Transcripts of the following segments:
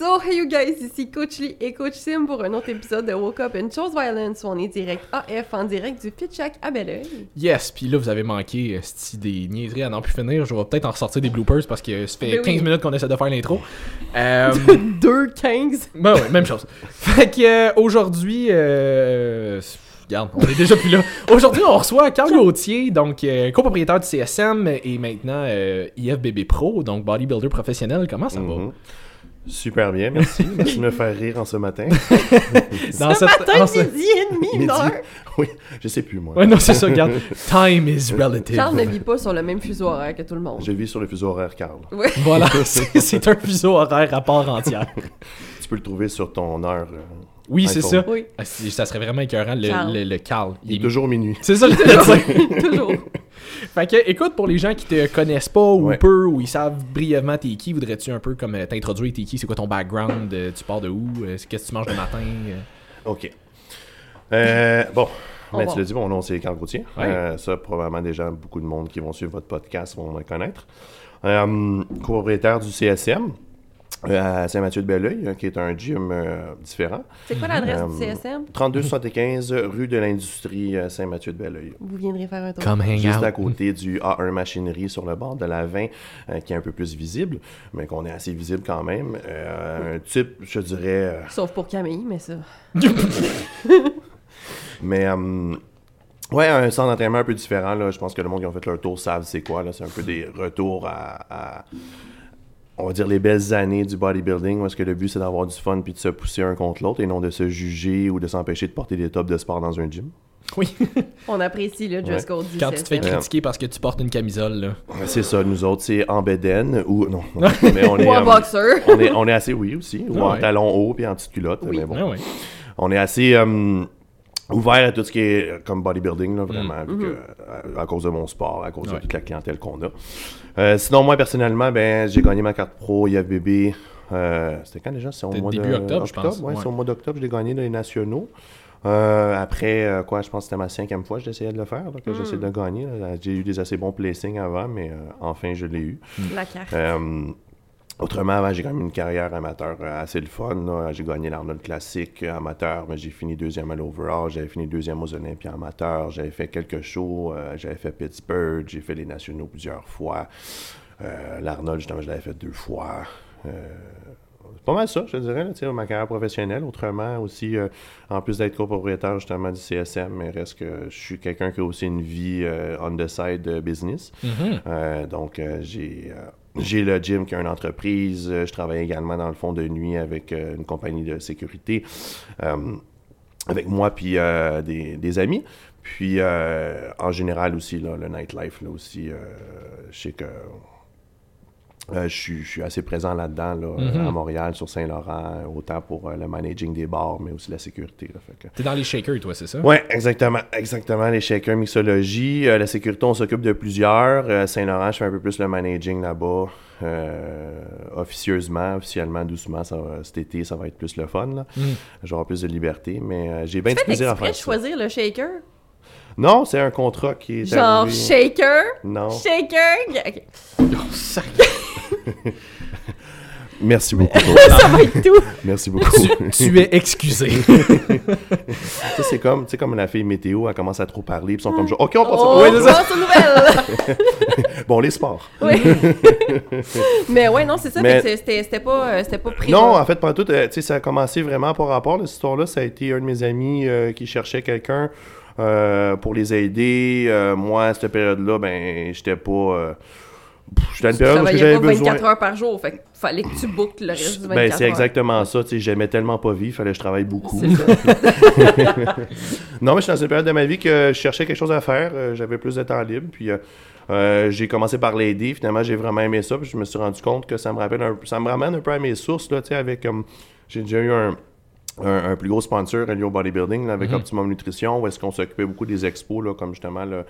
So, hey you guys, ici Coach Lee et Coach Sim pour un autre épisode de Woke Up and Chose Violence où on est direct AF en direct du Fit Shack à Belleuil. Yes, puis là, vous avez manqué euh, des niaiseries à n'en plus finir. Je vais peut-être en ressortir des bloopers parce que ça fait Ben oui. 15 minutes qu'on essaie de faire l'intro. Euh, 2-15. ben ouais, même chose. Fait que euh, aujourd'hui, euh, regarde, on est déjà plus là. Aujourd'hui, on reçoit Carl Gauthier, donc euh, copropriétaire du CSM et maintenant euh, IFBB Pro, donc bodybuilder professionnel. Comment ça va? Super bien, merci. Merci de me faire rire en ce matin. Dans Ce cette- matin, en ce- midi et demi, une heure. Oui, je sais plus, moi. Ouais, non, c'est ça, regarde. Time is relative. Charles ne vit pas sur le même fuseau horaire que tout le monde. Je vis sur le fuseau horaire, Carl. Ouais. Voilà, c'est c'est un fuseau horaire à part entière. Tu peux le trouver sur ton heure. euh, Oui, c'est ça. Oui, Ah, Ça serait vraiment écœurant, le, Carl. le, le Carl. Il est toujours minuit. C'est ça, je dire. toujours. Fait que, écoute, pour les gens qui te connaissent pas ou Ouais. peu, ou ils savent brièvement t'es qui, voudrais-tu un peu comme euh, t'introduire t'es qui, c'est quoi ton background, euh, tu pars de où, euh, qu'est-ce que tu manges le matin? Euh? OK. Euh, bon, On ben, tu l'as dit, mon nom c'est Carl Gauthier. Ouais. Euh, ça, probablement déjà beaucoup de monde qui vont suivre votre podcast vont me connaître. Euh, copropriétaire du CSM euh, à Saint-Mathieu-de-Belleuil, euh, qui est un gym euh, différent. C'est quoi l'adresse du Euh, CSM? 3275 rue de l'Industrie euh, Saint-Mathieu-de-Belleuil. Vous viendrez faire un tour. Come hang Juste out. à côté du A1 Machinerie sur le bord de la 20, euh, qui est un peu plus visible, mais qu'on est assez visible quand même. Euh, un type, je dirais, euh, Sauf pour Camille, mais ça. mais euh, ouais, un centre d'entraînement un peu différent. Là. Je pense que le monde qui a fait leur tour savent c'est quoi. là. C'est un peu des retours à, à, on va dire, les belles années du bodybuilding, où est-ce que le but c'est d'avoir du fun puis de se pousser un contre l'autre et non de se juger ou de s'empêcher de porter des tops de sport dans un gym? Oui, On apprécie le dress code quand tu te fais critiquer parce que tu portes une camisole, là. C'est ça, nous autres, c'est en bedaine ou non, non, mais on est, Ou un euh, boxer. on est, on est assez, oui, aussi. Ou en Ouais. talons hauts puis en petite culotte. Oui. Mais bon, Ah ouais. on est assez euh, ouvert à tout ce qui est euh, comme bodybuilding, là, vraiment, Mm. que, Mm-hmm. euh, à, cause de mon sport, à cause Ouais. de toute la clientèle qu'on a. Euh, sinon, moi, personnellement, ben, j'ai gagné ma carte pro IFBB. Euh, C'était quand déjà? C'est au C'était mois début de, octobre, je pense. Ouais, Ouais. c'est au mois d'octobre, je l'ai gagné dans les nationaux. Euh, après, euh, quoi, je pense que c'était ma cinquième fois que j'essayais de le faire, que Mm. j'essayais de le gagner. J'ai eu des assez bons placings avant, mais euh, enfin, je l'ai eu. La carte. Autrement, avant, j'ai quand même une carrière amateur euh, assez le fun. J'ai gagné l'Arnold Classic euh, amateur, mais j'ai fini deuxième à l'Overall. J'avais fini deuxième aux Olympiades amateurs. J'avais fait quelques shows. euh, j'avais fait Pittsburgh. J'ai fait les nationaux plusieurs fois. Euh, L'Arnold, justement, je l'avais fait deux fois. Euh, c'est pas mal ça, je dirais, là, ma carrière professionnelle. Autrement, aussi, euh, en plus d'être copropriétaire justement du CSM, mais reste que je suis quelqu'un qui a aussi une vie euh, on the side business. Mhm. Euh, donc, j'ai j'ai le gym qui est une entreprise. Euh, je travaille également dans le fond de nuit avec euh, une compagnie de sécurité. Euh, avec moi puis des, des amis. Puis, en général aussi, là, le nightlife, là aussi, je sais que euh, je, suis, je suis assez présent là-dedans, là, Mhm. à Montréal, sur Saint-Laurent, autant pour euh, le managing des bars, mais aussi la sécurité. Que- T'es dans les shakers, toi, c'est ça? Ouais, exactement, exactement. Les shakers, mixologie. Euh, la sécurité, on s'occupe de plusieurs. Euh, Saint-Laurent, je fais un peu plus le managing là-bas. Euh, officieusement, officiellement, doucement, ça va- cet été, ça va être plus le fun. Là. Mm. J'aurai plus de liberté, mais euh, j'ai bien du plaisir à faire de ça. choisir le shaker? Non, c'est un contrat qui est Genre arrivé. shaker? Non. Shaker? Ok. Oh, sac. Merci beaucoup. Ça va être tout. Merci beaucoup. tu es excusé. Tu sais, c'est comme, tu sais, comme la fille météo, elle commence à trop parler, puis ils sont comme genre, OK, on passe Oh, à- ouais, c'est nouvelle. Bon, les sports. Oui. Mais ouais, non, c'est ça. Mais- C'était c'était pas, euh, c'était pas pris. Non, en fait, pendant tout, euh, tu sais, ça a commencé vraiment par rapport. Cette histoire-là, ça a été un de mes amis euh, qui cherchait quelqu'un euh, pour les aider. Euh, moi, à cette période-là, ben, j'étais pas. euh, j'étais à une période où travaillais j'avais pas 24 besoin. heures par jour. Fait fallait que tu bookes le reste du 24 Ben, c'est exactement ça. Tu sais, j'aimais tellement pas vivre, fallait que je travaille beaucoup. Non, mais je suis dans une période de ma vie que je cherchais quelque chose à faire. J'avais plus de temps libre. Puis euh, j'ai commencé par l'aider. Finalement, j'ai vraiment aimé ça. Puis je me suis rendu compte que ça me rappelle un, ça me ramène un peu à mes sources. Là, avec comme j'ai déjà eu un, un, un plus gros sponsor relié au bodybuilding là, avec Mhm. Optimum Nutrition, où est-ce qu'on s'occupait beaucoup des expos, là, comme justement le,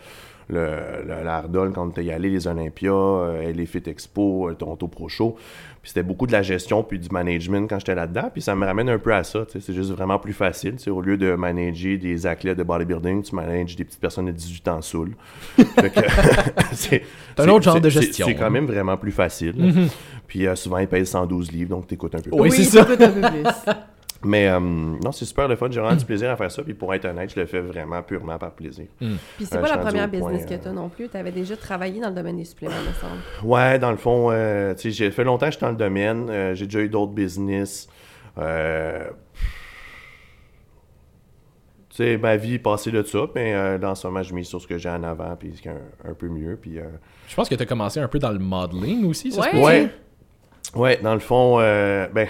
le, le- l'Ardol quand on était y allé, les Olympias, euh, les Fit Expo, euh, Toronto Pro Show. Puis c'était beaucoup de la gestion puis du management quand j'étais là-dedans. Puis ça me ramène un peu à ça. tu sais, C'est juste vraiment plus facile. tu Au lieu de manager des athlètes de bodybuilding, tu manages des petites personnes de 18 ans saoules. C'est C'est un autre genre de c'est- gestion, C'est c'est quand hein. même vraiment plus facile. Mhm. Puis euh, souvent, ils pèsent 112 livres, donc t'écoutes un peu. Oui, c'est Oui, ça. Mais euh, non, c'est super le fun. J'ai vraiment du plaisir à faire ça. Puis pour être honnête, je le fais vraiment purement par plaisir. Puis c'est Euh, pas la première business point, que t'as non plus. T'avais déjà travaillé dans le domaine des suppléments, me semble. Ouais, dans le fond, euh, tu sais, j'ai fait longtemps que je suis dans le domaine. Euh, j'ai déjà eu d'autres business. Euh, tu sais, ma vie est passée de ça, mais euh, dans ce moment, je mise sur ce que j'ai en avant, puis ce qui est un, un peu mieux. Puis, euh, Je pense que tu as commencé un peu dans le modeling aussi, ça se Ouais. peut-tu? ouais, ouais, dans le fond, euh, ben,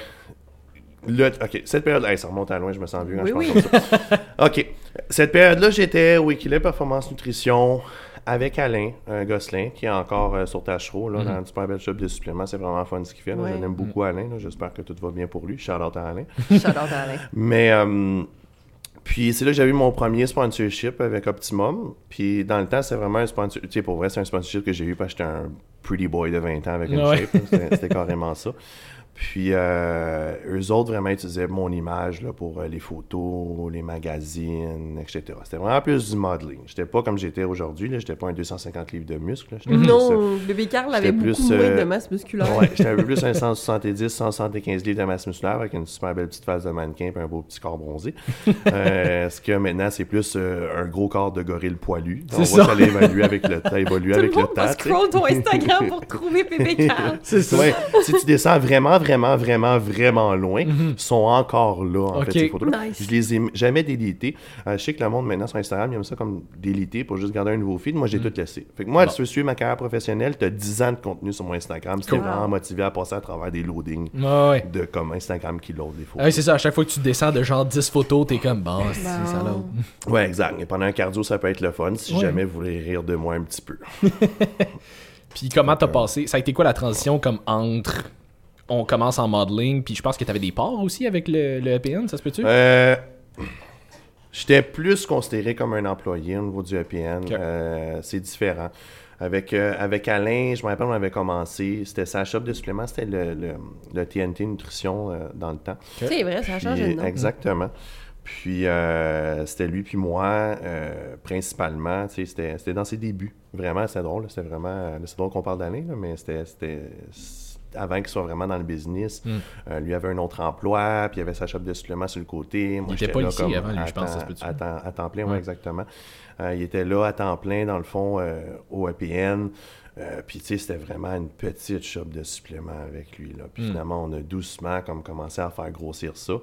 le, ok, cette période, hey, ça remonte à loin, je me sens vieux quand Oui, je oui. pense comme ça. ok, cette période-là, j'étais au Équilibre Performance Nutrition avec Alain euh, Gosselin, qui est encore euh, sur Tachereau, là, dans une super belle shop de suppléments. C'est vraiment fun ce qu'il fait. Ouais. Je l'aime beaucoup, Alain. là. J'espère que tout va bien pour lui. Shout out à Alain. Shout out à Alain. Mais euh, puis c'est là que j'ai eu mon premier sponsorship avec Optimum. Puis dans le temps, c'est vraiment un sponsorship. Tu sais, pour vrai, c'est un sponsorship que j'ai eu parce que j'étais un pretty boy de 20 ans avec une Ouais. shape. c'était carrément ça. Puis euh, eux autres vraiment utilisaient mon image là, pour euh, les photos, les magazines, etc. C'était vraiment plus du modeling. J'étais pas comme j'étais aujourd'hui. J'étais pas un 250 livres de muscles. là. J'étais plus, euh, Non, bébé Carl avait beaucoup plus, moins de masse musculaire. Ouais, j'étais un peu plus un 170, 175 livres de masse musculaire avec une super belle petite face de mannequin et un beau petit corps bronzé. Euh, ce que maintenant, c'est plus un gros corps de gorille poilu. On ça. que ça évolue avec le temps, évolue Tout avec le le va temps. scroll ton Instagram pour trouver bébé Carl. C'est ça. Ouais, si tu descends vraiment, vraiment, vraiment, vraiment loin, ils sont encore là, en fait, ces photos Nice. Je les ai jamais délités. Euh, je sais que le monde, maintenant, sur Instagram, ils aiment ça comme déliter pour juste garder un nouveau feed. Moi, j'ai tout laissé. Fait que moi, Bon. si tu veux suivre ma carrière professionnelle, tu as 10 ans de contenu sur mon Instagram. C'était Cool. vraiment motivé à passer à travers des loadings Ouais, ouais. de comme Instagram qui load des photos. Ah c'est ça, à chaque fois que tu descends de genre 10 photos, t'es comme bon, c'est ça là. Ouais, exact. Et pendant un cardio, ça peut être le fun si Ouais. jamais vous voulez rire de moi un petit peu. Puis comment t'as passé? Ça a été quoi la transition comme entre on commence en modeling, puis je pense que t'avais des parts aussi avec le, le EPN, ça se peut-tu? Euh, J'étais plus considéré comme un employé au niveau du EPN. Euh, c'est différent. Avec, euh, avec Alain, je me rappelle, on avait commencé. C'était sa shop de suppléments, c'était le, le, le TNT Nutrition euh, dans le temps. C'est vrai, ça changé de nom. Exactement. Puis euh, c'était lui puis moi, euh, principalement. tu sais, C'était c'était dans ses débuts. Vraiment, c'était drôle. C'était vraiment. C'est drôle qu'on parle d'Alain, mais c'était. Avant qu'il soit vraiment dans le business, Mm. euh, lui avait un autre emploi, puis il avait sa shop de suppléments sur le côté. Moi, Il était j'étais pas là ici comme avant, lui, je pense, ça se peut-tu? à temps, à temps plein, oui, Ouais. exactement. Euh, il était là à temps plein, dans le fond, euh, au EPN. Puis, tu sais, c'était vraiment une petite shop de suppléments avec lui. Là. Puis, Mm. finalement, on a doucement comme commencé à faire grossir ça.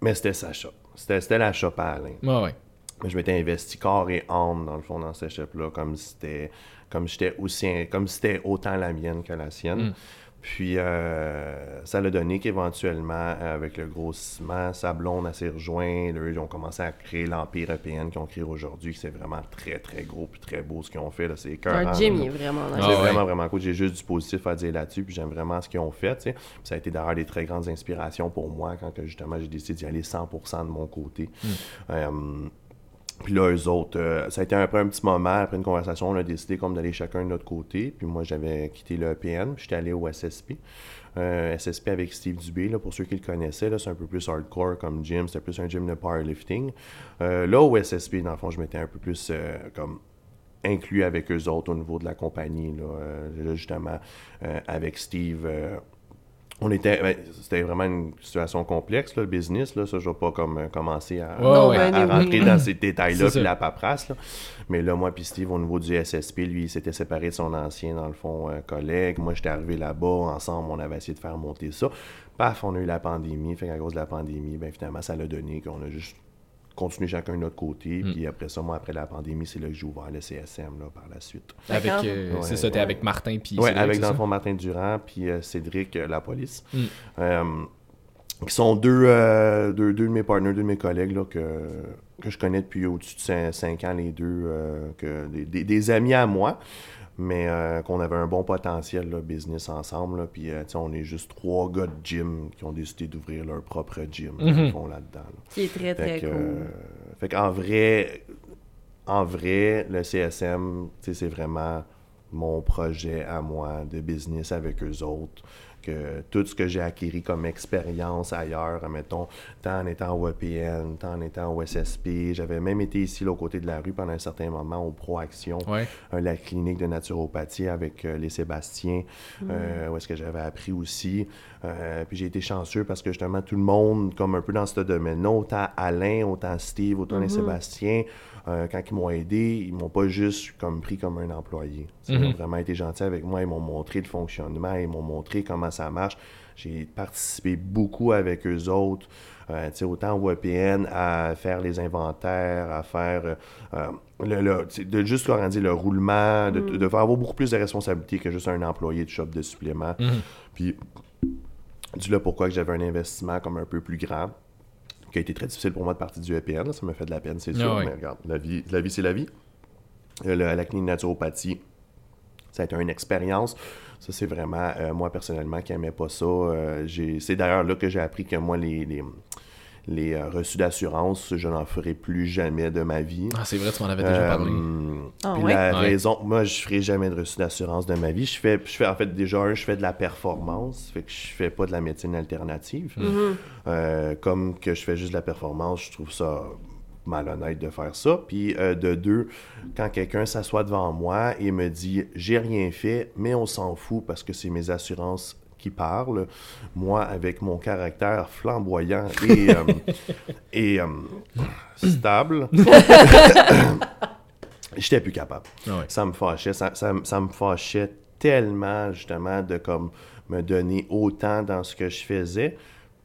Mais c'était sa shop. C'était la shop à Alain. Ouais, ouais. Mais je m'étais investi corps et âme, dans le fond, dans cette shop-là, comme si c'était comme j'étais aussi comme si c'était autant la mienne que la sienne. Mm. Puis euh, ça l'a donné qu'éventuellement, avec le grossissement, sa blonde a s'est rejoint. Là, ils ont commencé à créer l'Empire européen qu'ils ont créé aujourd'hui. C'est vraiment très, très gros puis très beau ce qu'ils ont fait. là. C'est écœurant, Un gym, là. il est vraiment nice. Ah ouais. vraiment, vraiment cool. J'ai juste du positif à dire là-dessus, puis j'aime vraiment ce qu'ils ont fait. ça a été d'ailleurs des très grandes inspirations pour moi quand justement j'ai décidé d'y aller 100% de mon côté. Euh, puis là, eux autres, euh, ça a été après un petit moment, après une conversation, on a décidé comme d'aller chacun de notre côté. Puis moi, j'avais quitté le EPN, puis j'étais allé au SSP. Euh, SSP avec Steve Dubé, là, pour ceux qui le connaissaient, c'est un peu plus hardcore comme gym, c'était plus un gym de powerlifting. Euh, là, au SSP, dans le fond, je m'étais un peu plus comme inclus avec eux autres au niveau de la compagnie. Là, justement, avec Steve, on était, ben, c'était vraiment une situation complexe, là, le business. Là, ça, je ne vais pas comme, euh, commencer à, ouais. rentrer dans ces détails-là, puis la paperasse. là. Mais là, moi puis Steve, au niveau du SSP, lui, il s'était séparé de son ancien, dans le fond, euh, collègue. Moi, j'étais arrivé là-bas. Ensemble, on avait essayé de faire monter ça. Paf, on a eu la pandémie. Fait qu'à cause de la pandémie, ben, finalement, ça l'a donné qu'on a juste continué chacun de notre côté. Mm. Puis après ça, moi, après la pandémie, c'est là que j'ai ouvert le CSM là, par la suite. Avec, euh, Ouais, c'est ça, t'es ouais. avec Martin, puis Oui, Cédric, avec dans le fond Martin Durand puis euh, Cédric euh, La Police. Mm. Euh, qui sont deux, euh, deux, deux de mes partenaires, deux de mes collègues là, que, que je connais depuis au-dessus de 5, ans, les deux, euh, que, des, des- des amis à moi, mais euh, qu'on avait un bon potentiel là, business ensemble. Là, puis euh, tu sais, on est juste trois gars de gym qui ont décidé d'ouvrir leur propre gym Mhm. là-dedans. là. Qui est très, très que, cool. euh, fait qu'en vrai, en vrai, le CSM, tu sais, c'est vraiment mon projet à moi de business avec eux autres. Que tout ce que j'ai acquis comme expérience ailleurs, mettons, tant en étant au EPN, tant en étant au SSP, j'avais même été ici, au côté de la rue, pendant un certain moment, au Proaction, Ouais. la clinique de naturopathie avec euh, les Sébastiens, euh, où est-ce que j'avais appris aussi. Euh, puis j'ai été chanceux parce que justement, tout le monde, comme un peu dans ce domaine-là, autant Alain, autant Steve, autant les Sébastiens, euh, quand ils m'ont aidé, ils m'ont pas juste comme pris comme un employé. Ils ont Mhm. vraiment été gentils avec moi, ils m'ont montré le fonctionnement, ils m'ont montré comment ça marche. J'ai participé beaucoup avec eux autres, euh, autant au EPN à faire les inventaires, à faire euh, le, de juste leur dire le roulement, de, de faire avoir beaucoup plus de responsabilités que juste un employé de shop de supplément. Mhm. Puis, du là pourquoi que j'avais un investissement comme un peu plus grand, qui a été très difficile pour moi de partir du EPN. là, ça me fait de la peine, c'est Ah sûr. ouais. Mais regarde, la vie, la vie c'est la vie. Euh, le- la clinique naturopathie, ça a été une expérience. Ça, c'est vraiment, euh, moi personnellement, qui n'aimais pas ça. euh, c'est d'ailleurs là que j'ai appris que moi, les, les, les, euh, reçus d'assurance, je n'en ferai plus jamais de ma vie. Ah, c'est vrai, tu m'en avais déjà parlé. Euh, Ah puis ouais? la Ouais. raison, moi, je ferai jamais de reçu d'assurance de ma vie. Je fais, je fais, en fait, déjà, un, je fais de la performance, fait que je fais pas de la médecine alternative. Mm-hmm. Euh, comme que je fais juste de la performance, je trouve ça malhonnête de faire ça. Puis euh, de deux, quand quelqu'un s'assoit devant moi et me dit j'ai rien fait, mais on s'en fout parce que c'est mes assurances qui parlent, moi avec mon caractère flamboyant et, euh, et euh, stable, j'étais plus capable Ah ouais. ça me fâchait. Ça, ça, ça me fâchait tellement, justement, de comme me donner autant dans ce que je faisais.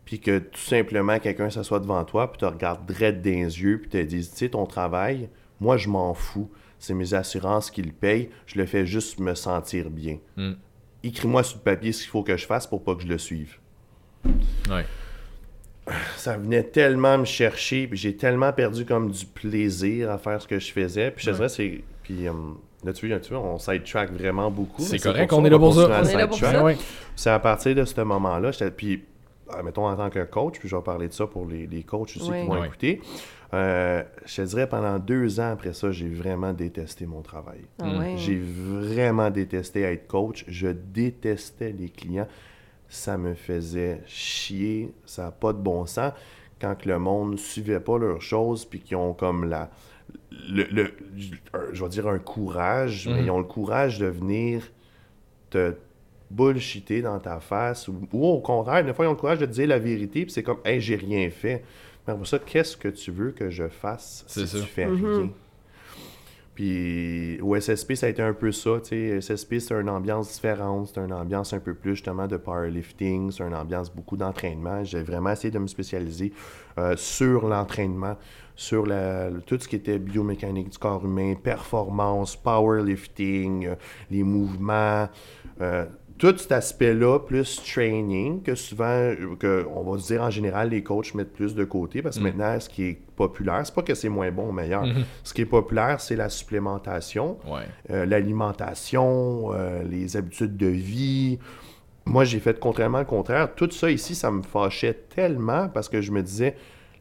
Puis que tout simplement, quelqu'un s'assoit devant toi, puis te regarde droit dans les yeux, puis te dit, tu sais, ton travail, moi, je m'en fous. C'est mes assurances qui le payent. Je le fais juste me sentir bien. Mm. Écris-moi sur le papier ce qu'il faut que je fasse pour pas que je le suive Ouais. ça venait tellement me chercher, puis j'ai tellement perdu comme du plaisir à faire ce que je faisais. Puis je te Ouais. dirais, c'est. Puis euh, là, tu vois, tu vois, on sidetrack vraiment beaucoup. C'est correct, on est là pour ça. On est là pour ça. Ouais. C'est à partir de ce moment-là. Puis, mettons, en tant que coach, puis je vais parler de ça pour les, les coachs aussi Ouais. qui vont Ouais. écouter. Euh, je te dirais, pendant deux ans après ça, j'ai vraiment détesté mon travail. Ah Mm. ouais. J'ai vraiment détesté être coach. Je détestais les clients. Ça me faisait chier. Ça n'a pas de bon sens. Quand que le monde ne suivait pas leurs choses, puis qu'ils ont comme la. Le, le- un- je vais dire un courage, mais Mhm. ils ont le courage de venir te bullshiter dans ta face. Ou, ou au contraire, des fois, ils ont le courage de te dire la vérité, puis c'est comme, hey, j'ai rien fait. Mais pour ça, qu'est-ce que tu veux que je fasse C'est si ça. tu fais Mhm. rien? Puis au SSP, ça a été un peu ça. tu sais. SSP, c'est une ambiance différente. C'est une ambiance un peu plus justement de powerlifting. C'est une ambiance beaucoup d'entraînement. J'ai vraiment essayé de me spécialiser euh, sur l'entraînement, sur la- tout ce qui était biomécanique du corps humain, performance, powerlifting, euh, les mouvements. euh, tout cet aspect-là, plus training, que souvent, que, on va dire en général, les coachs mettent plus de côté, parce que maintenant, ce qui est populaire, c'est pas que c'est moins bon ou meilleur. Ce qui est populaire, c'est la supplémentation, Ouais. euh, l'alimentation, euh, les habitudes de vie. Moi, j'ai fait contrairement le contraire. Tout ça ici, ça me fâchait tellement parce que je me disais,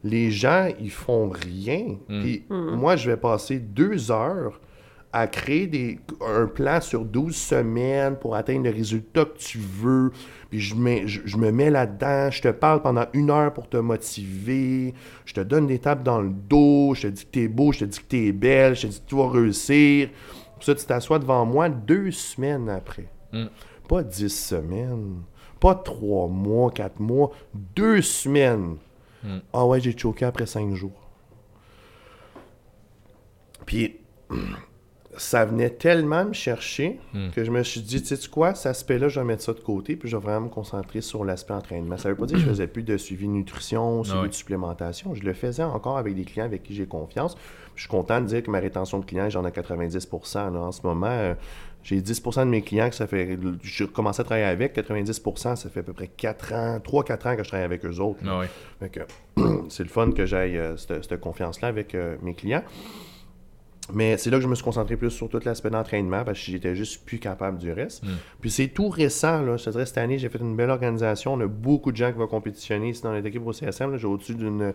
les gens, ils font rien. Puis moi, je vais passer deux heures à créer des, un plan sur 12 semaines pour atteindre le résultat que tu veux. Puis je, mets- je, je me mets là-dedans, je te parle pendant une heure pour te motiver, je te donne des tapes dans le dos, je te dis que t'es beau, je te dis que t'es belle, je te dis que tu vas réussir. Puis ça, tu t'assois devant moi deux semaines après. Mm. Pas dix semaines, pas trois mois, quatre mois, deux semaines. Mm. Ah ouais, j'ai choqué après cinq jours. Puis ça venait tellement me chercher Mm. que je me suis dit, tu sais quoi, cet aspect-là, je vais mettre ça de côté, puis je vais vraiment me concentrer sur l'aspect entraînement. Ça veut pas dire que je faisais plus de suivi nutrition, suivi ouais. de supplémentation. Je le faisais encore avec des clients avec qui j'ai confiance. Je suis content de dire que ma rétention de clients, j'en ai 90 là. En ce moment, euh, j'ai 10% de mes clients que ça fait. J'ai commencé à travailler avec, 90% ça fait à peu près 4 ans, 3-4 ans que je travaille avec eux autres. Ah ouais. C'est le fun que j'aille euh, cette, cette confiance-là avec euh, mes clients. Mais c'est là que je me suis concentré plus sur tout l'aspect d'entraînement parce que j'étais juste plus capable du reste. Mm. Puis c'est tout récent, là. Je te dirais, cette année, j'ai fait une belle organisation. On a beaucoup de gens qui vont compétitionner ici dans notre équipe au CSM. J'ai au-dessus d'une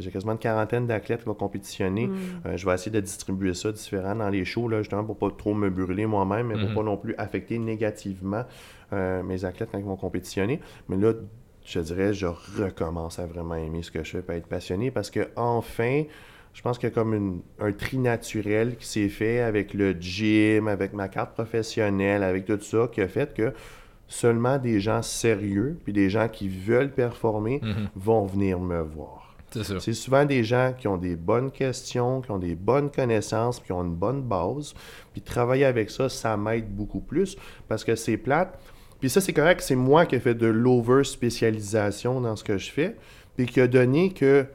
J'ai quasiment une quarantaine d'athlètes qui vont compétitionner. Euh, je vais essayer de distribuer ça différent dans les shows, là, justement, pour pas trop me brûler moi-même, mais pour Mhm. pas non plus affecter négativement euh, mes athlètes quand ils vont compétitionner. Mais là, je dirais, je recommence à vraiment aimer ce que je fais, et à être passionné, parce que enfin, je pense qu'il y a comme une- un tri naturel qui s'est fait avec le gym, avec ma carte professionnelle, avec tout ça, qui a fait que seulement des gens sérieux, puis des gens qui veulent performer, Mhm. vont venir me voir. C'est ça. C'est souvent des gens qui ont des bonnes questions, qui ont des bonnes connaissances, puis qui ont une bonne base. Puis travailler avec ça, ça m'aide beaucoup plus parce que c'est plate. Puis ça, c'est correct, c'est moi qui ai fait de l'over-spécialisation dans ce que je fais, puis qui a donné que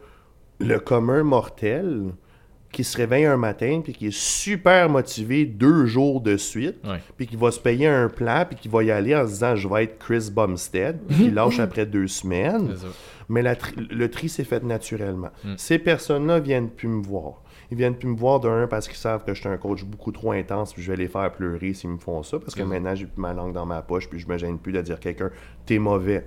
le commun mortel qui se réveille un matin, puis qui est super motivé deux jours de suite, puis qui va se payer un plan, puis qui va y aller en se disant « je vais être Chris Bumstead », puis qui lâche après deux semaines. Mais la tri- le tri s'est fait naturellement. Mm. Ces personnes-là viennent plus me voir. Ils viennent plus me voir d'un parce qu'ils savent que je suis un coach beaucoup trop intense puis je vais les faire pleurer s'ils me font ça parce que Mm. maintenant j'ai plus ma langue dans ma poche puis je me gêne plus de dire à quelqu'un t'es mauvais,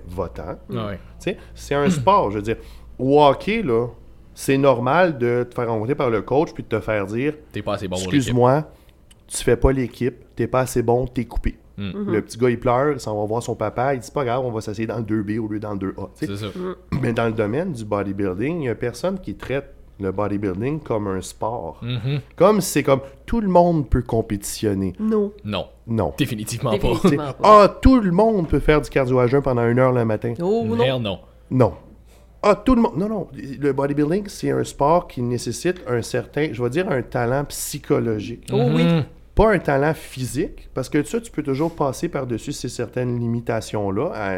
sais, c'est un sport, je veux dire. Au hockey, là, c'est normal de te faire rencontrer par le coach puis de te faire dire T'es pas assez bon excuse-moi, tu fais pas l'équipe, t'es pas assez bon, t'es coupé. Mm. Le petit gars, il pleure, il s'en va voir son papa, il dit pas grave, on va s'essayer dans le 2B au lieu dans le 2A. Tu sais, C'est ça. mais dans le domaine du bodybuilding, il n'y a personne qui traite le bodybuilding comme un sport. Mhm. Comme si c'est comme tout le monde peut compétitionner. Non. Non, Non. définitivement Définitivement. pas. Ah, tout le monde peut faire du cardio à jeun pendant une heure le matin. Oh non. Non. Non. Ah, tout le monde. Non, non. Le bodybuilding, c'est un sport qui nécessite un certain, je vais dire, un talent psychologique. Oh oui. Mhm. Pas un talent physique, parce que ça, tu peux toujours passer par-dessus ces certaines limitations-là, à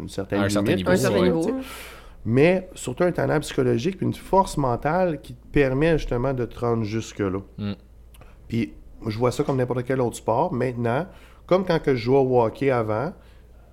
une certaine À un limite. certain niveau, Un certain ouais. niveau. mais surtout un talent psychologique puis une force mentale qui te permet justement de te rendre jusque-là. Mm. Puis je vois ça comme n'importe quel autre sport. Maintenant, comme quand que je jouais au hockey avant,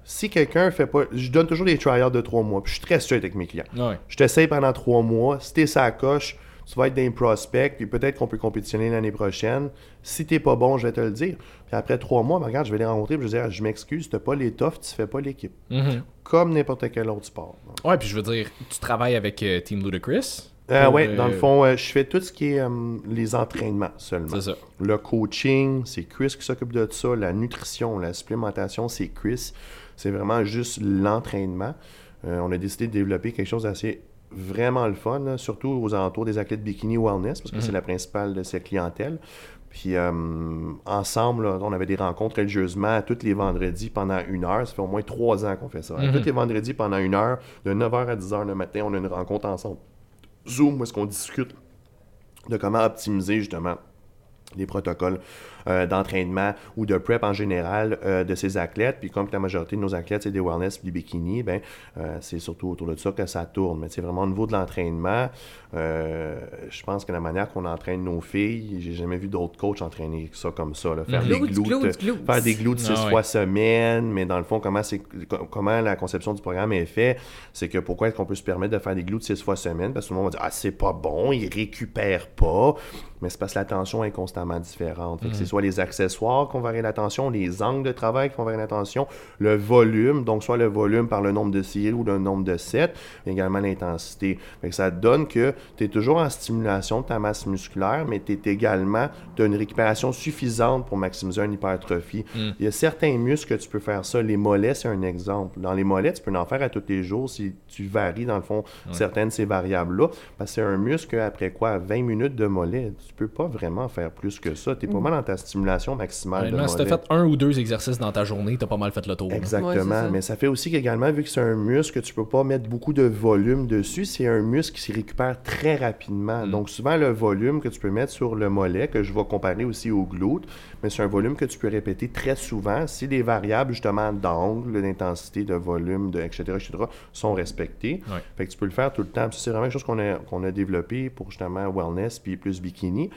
si quelqu'un fait pas... Je donne toujours des tryouts de trois mois, puis je suis très straight avec mes clients. Ouais. Je t'essaye pendant trois mois. Si t'es sa coche, tu vas être d'un prospect, puis peut-être qu'on peut compétitionner l'année prochaine. Si t'es pas bon, je vais te le dire. Puis après trois mois, ben regarde, je vais les rencontrer, puis je vais dire, je m'excuse, t'as pas l'étoffe, tu fais pas l'équipe. Mhm. Comme n'importe quel autre sport. Ouais, puis je veux dire, tu travailles avec euh, Team Ludacris. Euh, ouais, euh, dans le fond, euh, je fais tout ce qui est euh, les entraînements seulement. C'est ça. Le coaching, c'est Chris qui s'occupe de ça. La nutrition, la supplémentation, c'est Chris. C'est vraiment juste l'entraînement. Euh, on a décidé de développer quelque chose d'assez vraiment le fun, là, surtout aux alentours des athlètes bikini wellness, parce que c'est la principale de cette clientèle. Puis euh, ensemble, là, on avait des rencontres religieusement tous les vendredis pendant une heure. Ça fait au moins trois ans qu'on fait ça. Mhm. Tous les vendredis pendant une heure, de 9h à 10h le matin, on a une rencontre ensemble. Zoom, où est-ce qu'on discute de comment optimiser justement les protocoles euh, d'entraînement ou de prep en général euh, de ces athlètes. Puis comme la majorité de nos athlètes, c'est des wellness et des bikinis, ben, euh, c'est surtout autour de ça que ça tourne. Mais c'est vraiment au niveau de l'entraînement, euh, je pense que la manière qu'on entraîne nos filles, j'ai jamais vu d'autres coachs entraîner ça comme ça. là. Faire, des Glutes, glutes, glutes, glutes. faire des glutes six Ah ouais. fois semaine, mais dans le fond, comment, c'est, co- comment la conception du programme est faite, c'est que pourquoi est-ce qu'on peut se permettre de faire des glutes six fois semaine? Parce que tout le monde va dire, ah, c'est pas bon, ils récupèrent pas. Mais c'est parce que la tension est constamment différente. Fait que c'est soit les accessoires qu'on varie la tension, les angles de travail varier la tension, le volume, donc soit le volume par le nombre de séries ou le nombre de sets, mais également l'intensité. Ça donne que tu es toujours en stimulation de ta masse musculaire, mais tu es également, tu une récupération suffisante pour maximiser une hypertrophie. Il y a certains muscles que tu peux faire ça. Les mollets, c'est un exemple. Dans les mollets, tu peux en faire à tous les jours si tu varies, dans le fond, certaines de ces variables-là. Parce que c'est un muscle, après quoi, 20 minutes de mollet, tu peux pas vraiment faire plus que ça. Tu es pas mal dans ta stimulation maximale Honnêtement, de si t'as mollet. fait un ou deux exercices dans ta journée, t'as pas mal fait le tour. Ouais, Exactement. ça. mais ça fait aussi qu'également, vu que c'est un muscle que tu peux pas mettre beaucoup de volume dessus, c'est un muscle qui se récupère très rapidement. Mm. Donc, souvent, le volume que tu peux mettre sur le mollet, que je vais comparer aussi au glute, mais c'est un volume que tu peux répéter très souvent si les variables, justement, d'angle, d'intensité, de volume, de, etc., etc., sont respectées. Ouais. Fait que tu peux le faire tout le temps. C'est vraiment quelque chose qu'on a, qu'on a développé pour justement wellness puis plus bikini.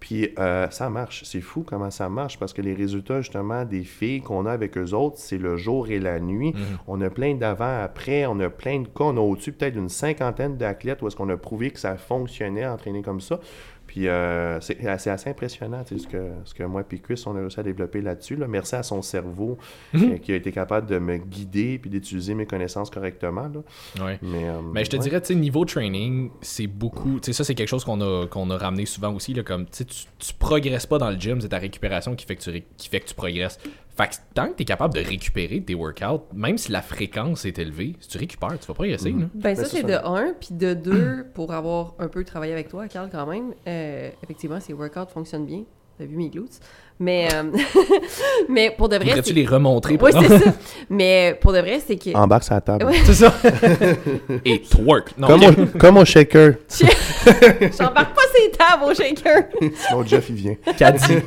Puis euh, ça marche. C'est fou comment ça marche parce que les résultats justement des filles qu'on a avec eux autres, c'est le jour et la nuit. On a plein d'avant-après, on a plein de cas. On a au-dessus peut-être d'une cinquantaine d'athlètes où est-ce qu'on a prouvé que ça fonctionnait entraîner comme ça. Puis euh, c'est c'est assez impressionnant tu sais, ce, que, ce que moi et Chris, on a réussi à développer là-dessus. là. Merci à son cerveau Mhm. euh, qui a été capable de me guider puis d'utiliser mes connaissances correctement. là. Ouais. Mais, euh, Mais je te ouais. dirais, tu sais, niveau training, c'est beaucoup. Tu sais, ça, c'est quelque chose qu'on a, qu'on a ramené souvent aussi. Là, comme, tu tu progresses pas dans le gym, c'est ta récupération qui fait que tu, qui fait que tu progresses. Fait que tant que tu es capable de récupérer tes workouts, même si la fréquence est élevée, si tu récupères, tu vas progresser. là. Ben ça, Ben, c'est c'est ça. de un, puis de deux, pour avoir un peu travaillé avec toi, Carl, quand même, euh, effectivement, ces workouts fonctionnent bien. T'as vu mes glutes. Mais, euh, mais pour de vrai, Voudrais-tu c'est... les remontrer? Oui, par c'est ça. Mais pour de vrai, c'est que... Embarque sur la table. Ouais. C'est ça. Et twerk. Non, Comme, ok. au, comme au shaker. J'embarque pas ces tables au shaker. Sinon, Jeff, il vient. Caddy.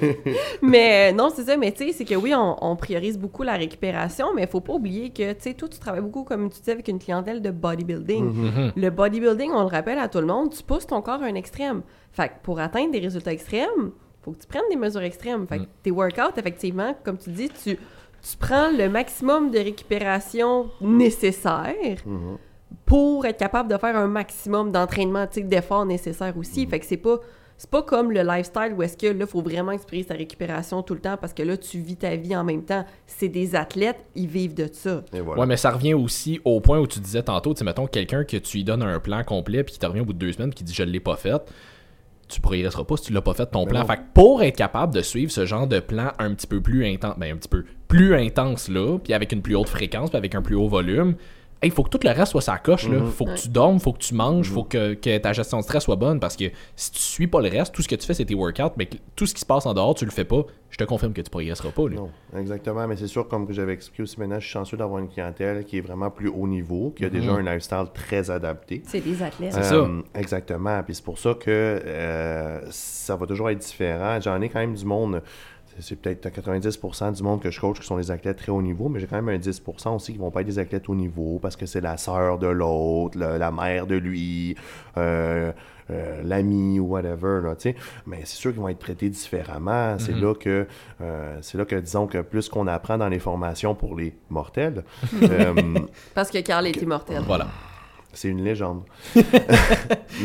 mais euh, non, c'est ça. Mais tu sais, c'est que oui, on, on priorise beaucoup la récupération, mais il faut pas oublier que, tu sais, toi, tu travailles beaucoup, comme tu disais, avec une clientèle de bodybuilding. Mhm. Le bodybuilding, on le rappelle à tout le monde, tu pousses ton corps à un extrême. Fait que pour atteindre des résultats extrêmes, faut que tu prennes des mesures extrêmes. Fait que Mm. tes workouts, effectivement, comme tu dis, tu, tu prends le maximum de récupération nécessaire Mhm. pour être capable de faire un maximum d'entraînement, d'efforts nécessaires aussi. Fait que c'est pas c'est pas comme le lifestyle où est-ce que là faut vraiment exprimer sa récupération tout le temps parce que là tu vis ta vie en même temps. C'est des athlètes, ils vivent de ça. Voilà. Ouais, mais ça revient aussi au point où tu disais tantôt, tu sais, mettons, quelqu'un que tu lui donnes un plan complet puis qui te revient au bout de deux semaines puis qui dit je l'ai pas fait, tu progresseras pas si tu l'as pas fait ton Mais plan. non. Fait que pour être capable de suivre ce genre de plan un petit peu plus intense, ben un petit peu plus intense là, puis avec une plus haute fréquence, puis avec un plus haut volume, il faut que tout le reste soit sa coche. là. Mhm. Faut que Ouais. tu dormes, faut que tu manges, faut que, que ta gestion de stress soit bonne parce que si tu suis pas le reste, tout ce que tu fais c'est tes workouts, mais que tout ce qui se passe en dehors, tu le fais pas, je te confirme que tu progresseras pas. là. Non, exactement. Mais c'est sûr, comme que j'avais expliqué aussi maintenant, je suis chanceux d'avoir une clientèle qui est vraiment plus haut niveau, qui a déjà un lifestyle très adapté. C'est des athlètes. C'est ça. Euh, Exactement. Puis c'est pour ça que euh, ça va toujours être différent. J'en ai quand même du monde. C'est- peut-être 90% du monde que je coach qui sont des athlètes très haut niveau, mais j'ai quand même un 10% aussi qui vont pas être des athlètes haut niveau parce que c'est la sœur de l'autre, la mère de lui, euh, euh, l'ami ou whatever. Là, tu sais. mais c'est sûr qu'ils vont être traités différemment. C'est là que, euh, c'est là que disons que plus qu'on apprend dans les formations pour les mortels, euh, Parce que Carl est immortel. Voilà. c'est une légende.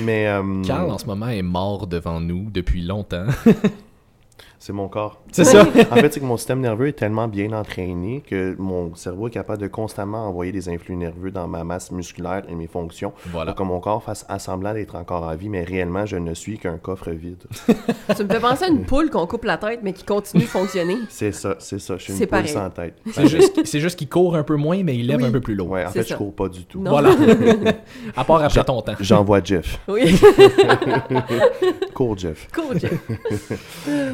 mais euh, Carl en ce moment est mort devant nous depuis longtemps. c'est mon corps. c'est ça. en fait, c'est que mon système nerveux est tellement bien entraîné que mon cerveau est capable de constamment envoyer des influx nerveux dans ma masse musculaire et mes fonctions Voilà. pour que mon corps fasse à semblant d'être encore en vie, mais réellement, je ne suis qu'un coffre vide. Tu me fais penser à une poule qu'on coupe la tête mais qui continue de fonctionner. C'est ça, c'est ça. Je suis une poule pareil. sans tête. C'est juste, juste qu'il court un peu moins, mais il lève Oui. un peu plus lourd. Ouais, en fait, ça. je cours pas du tout. Non. Voilà. à part après ton temps. J'envoie Jeff. Oui. Cours Jeff. cool, Jeff.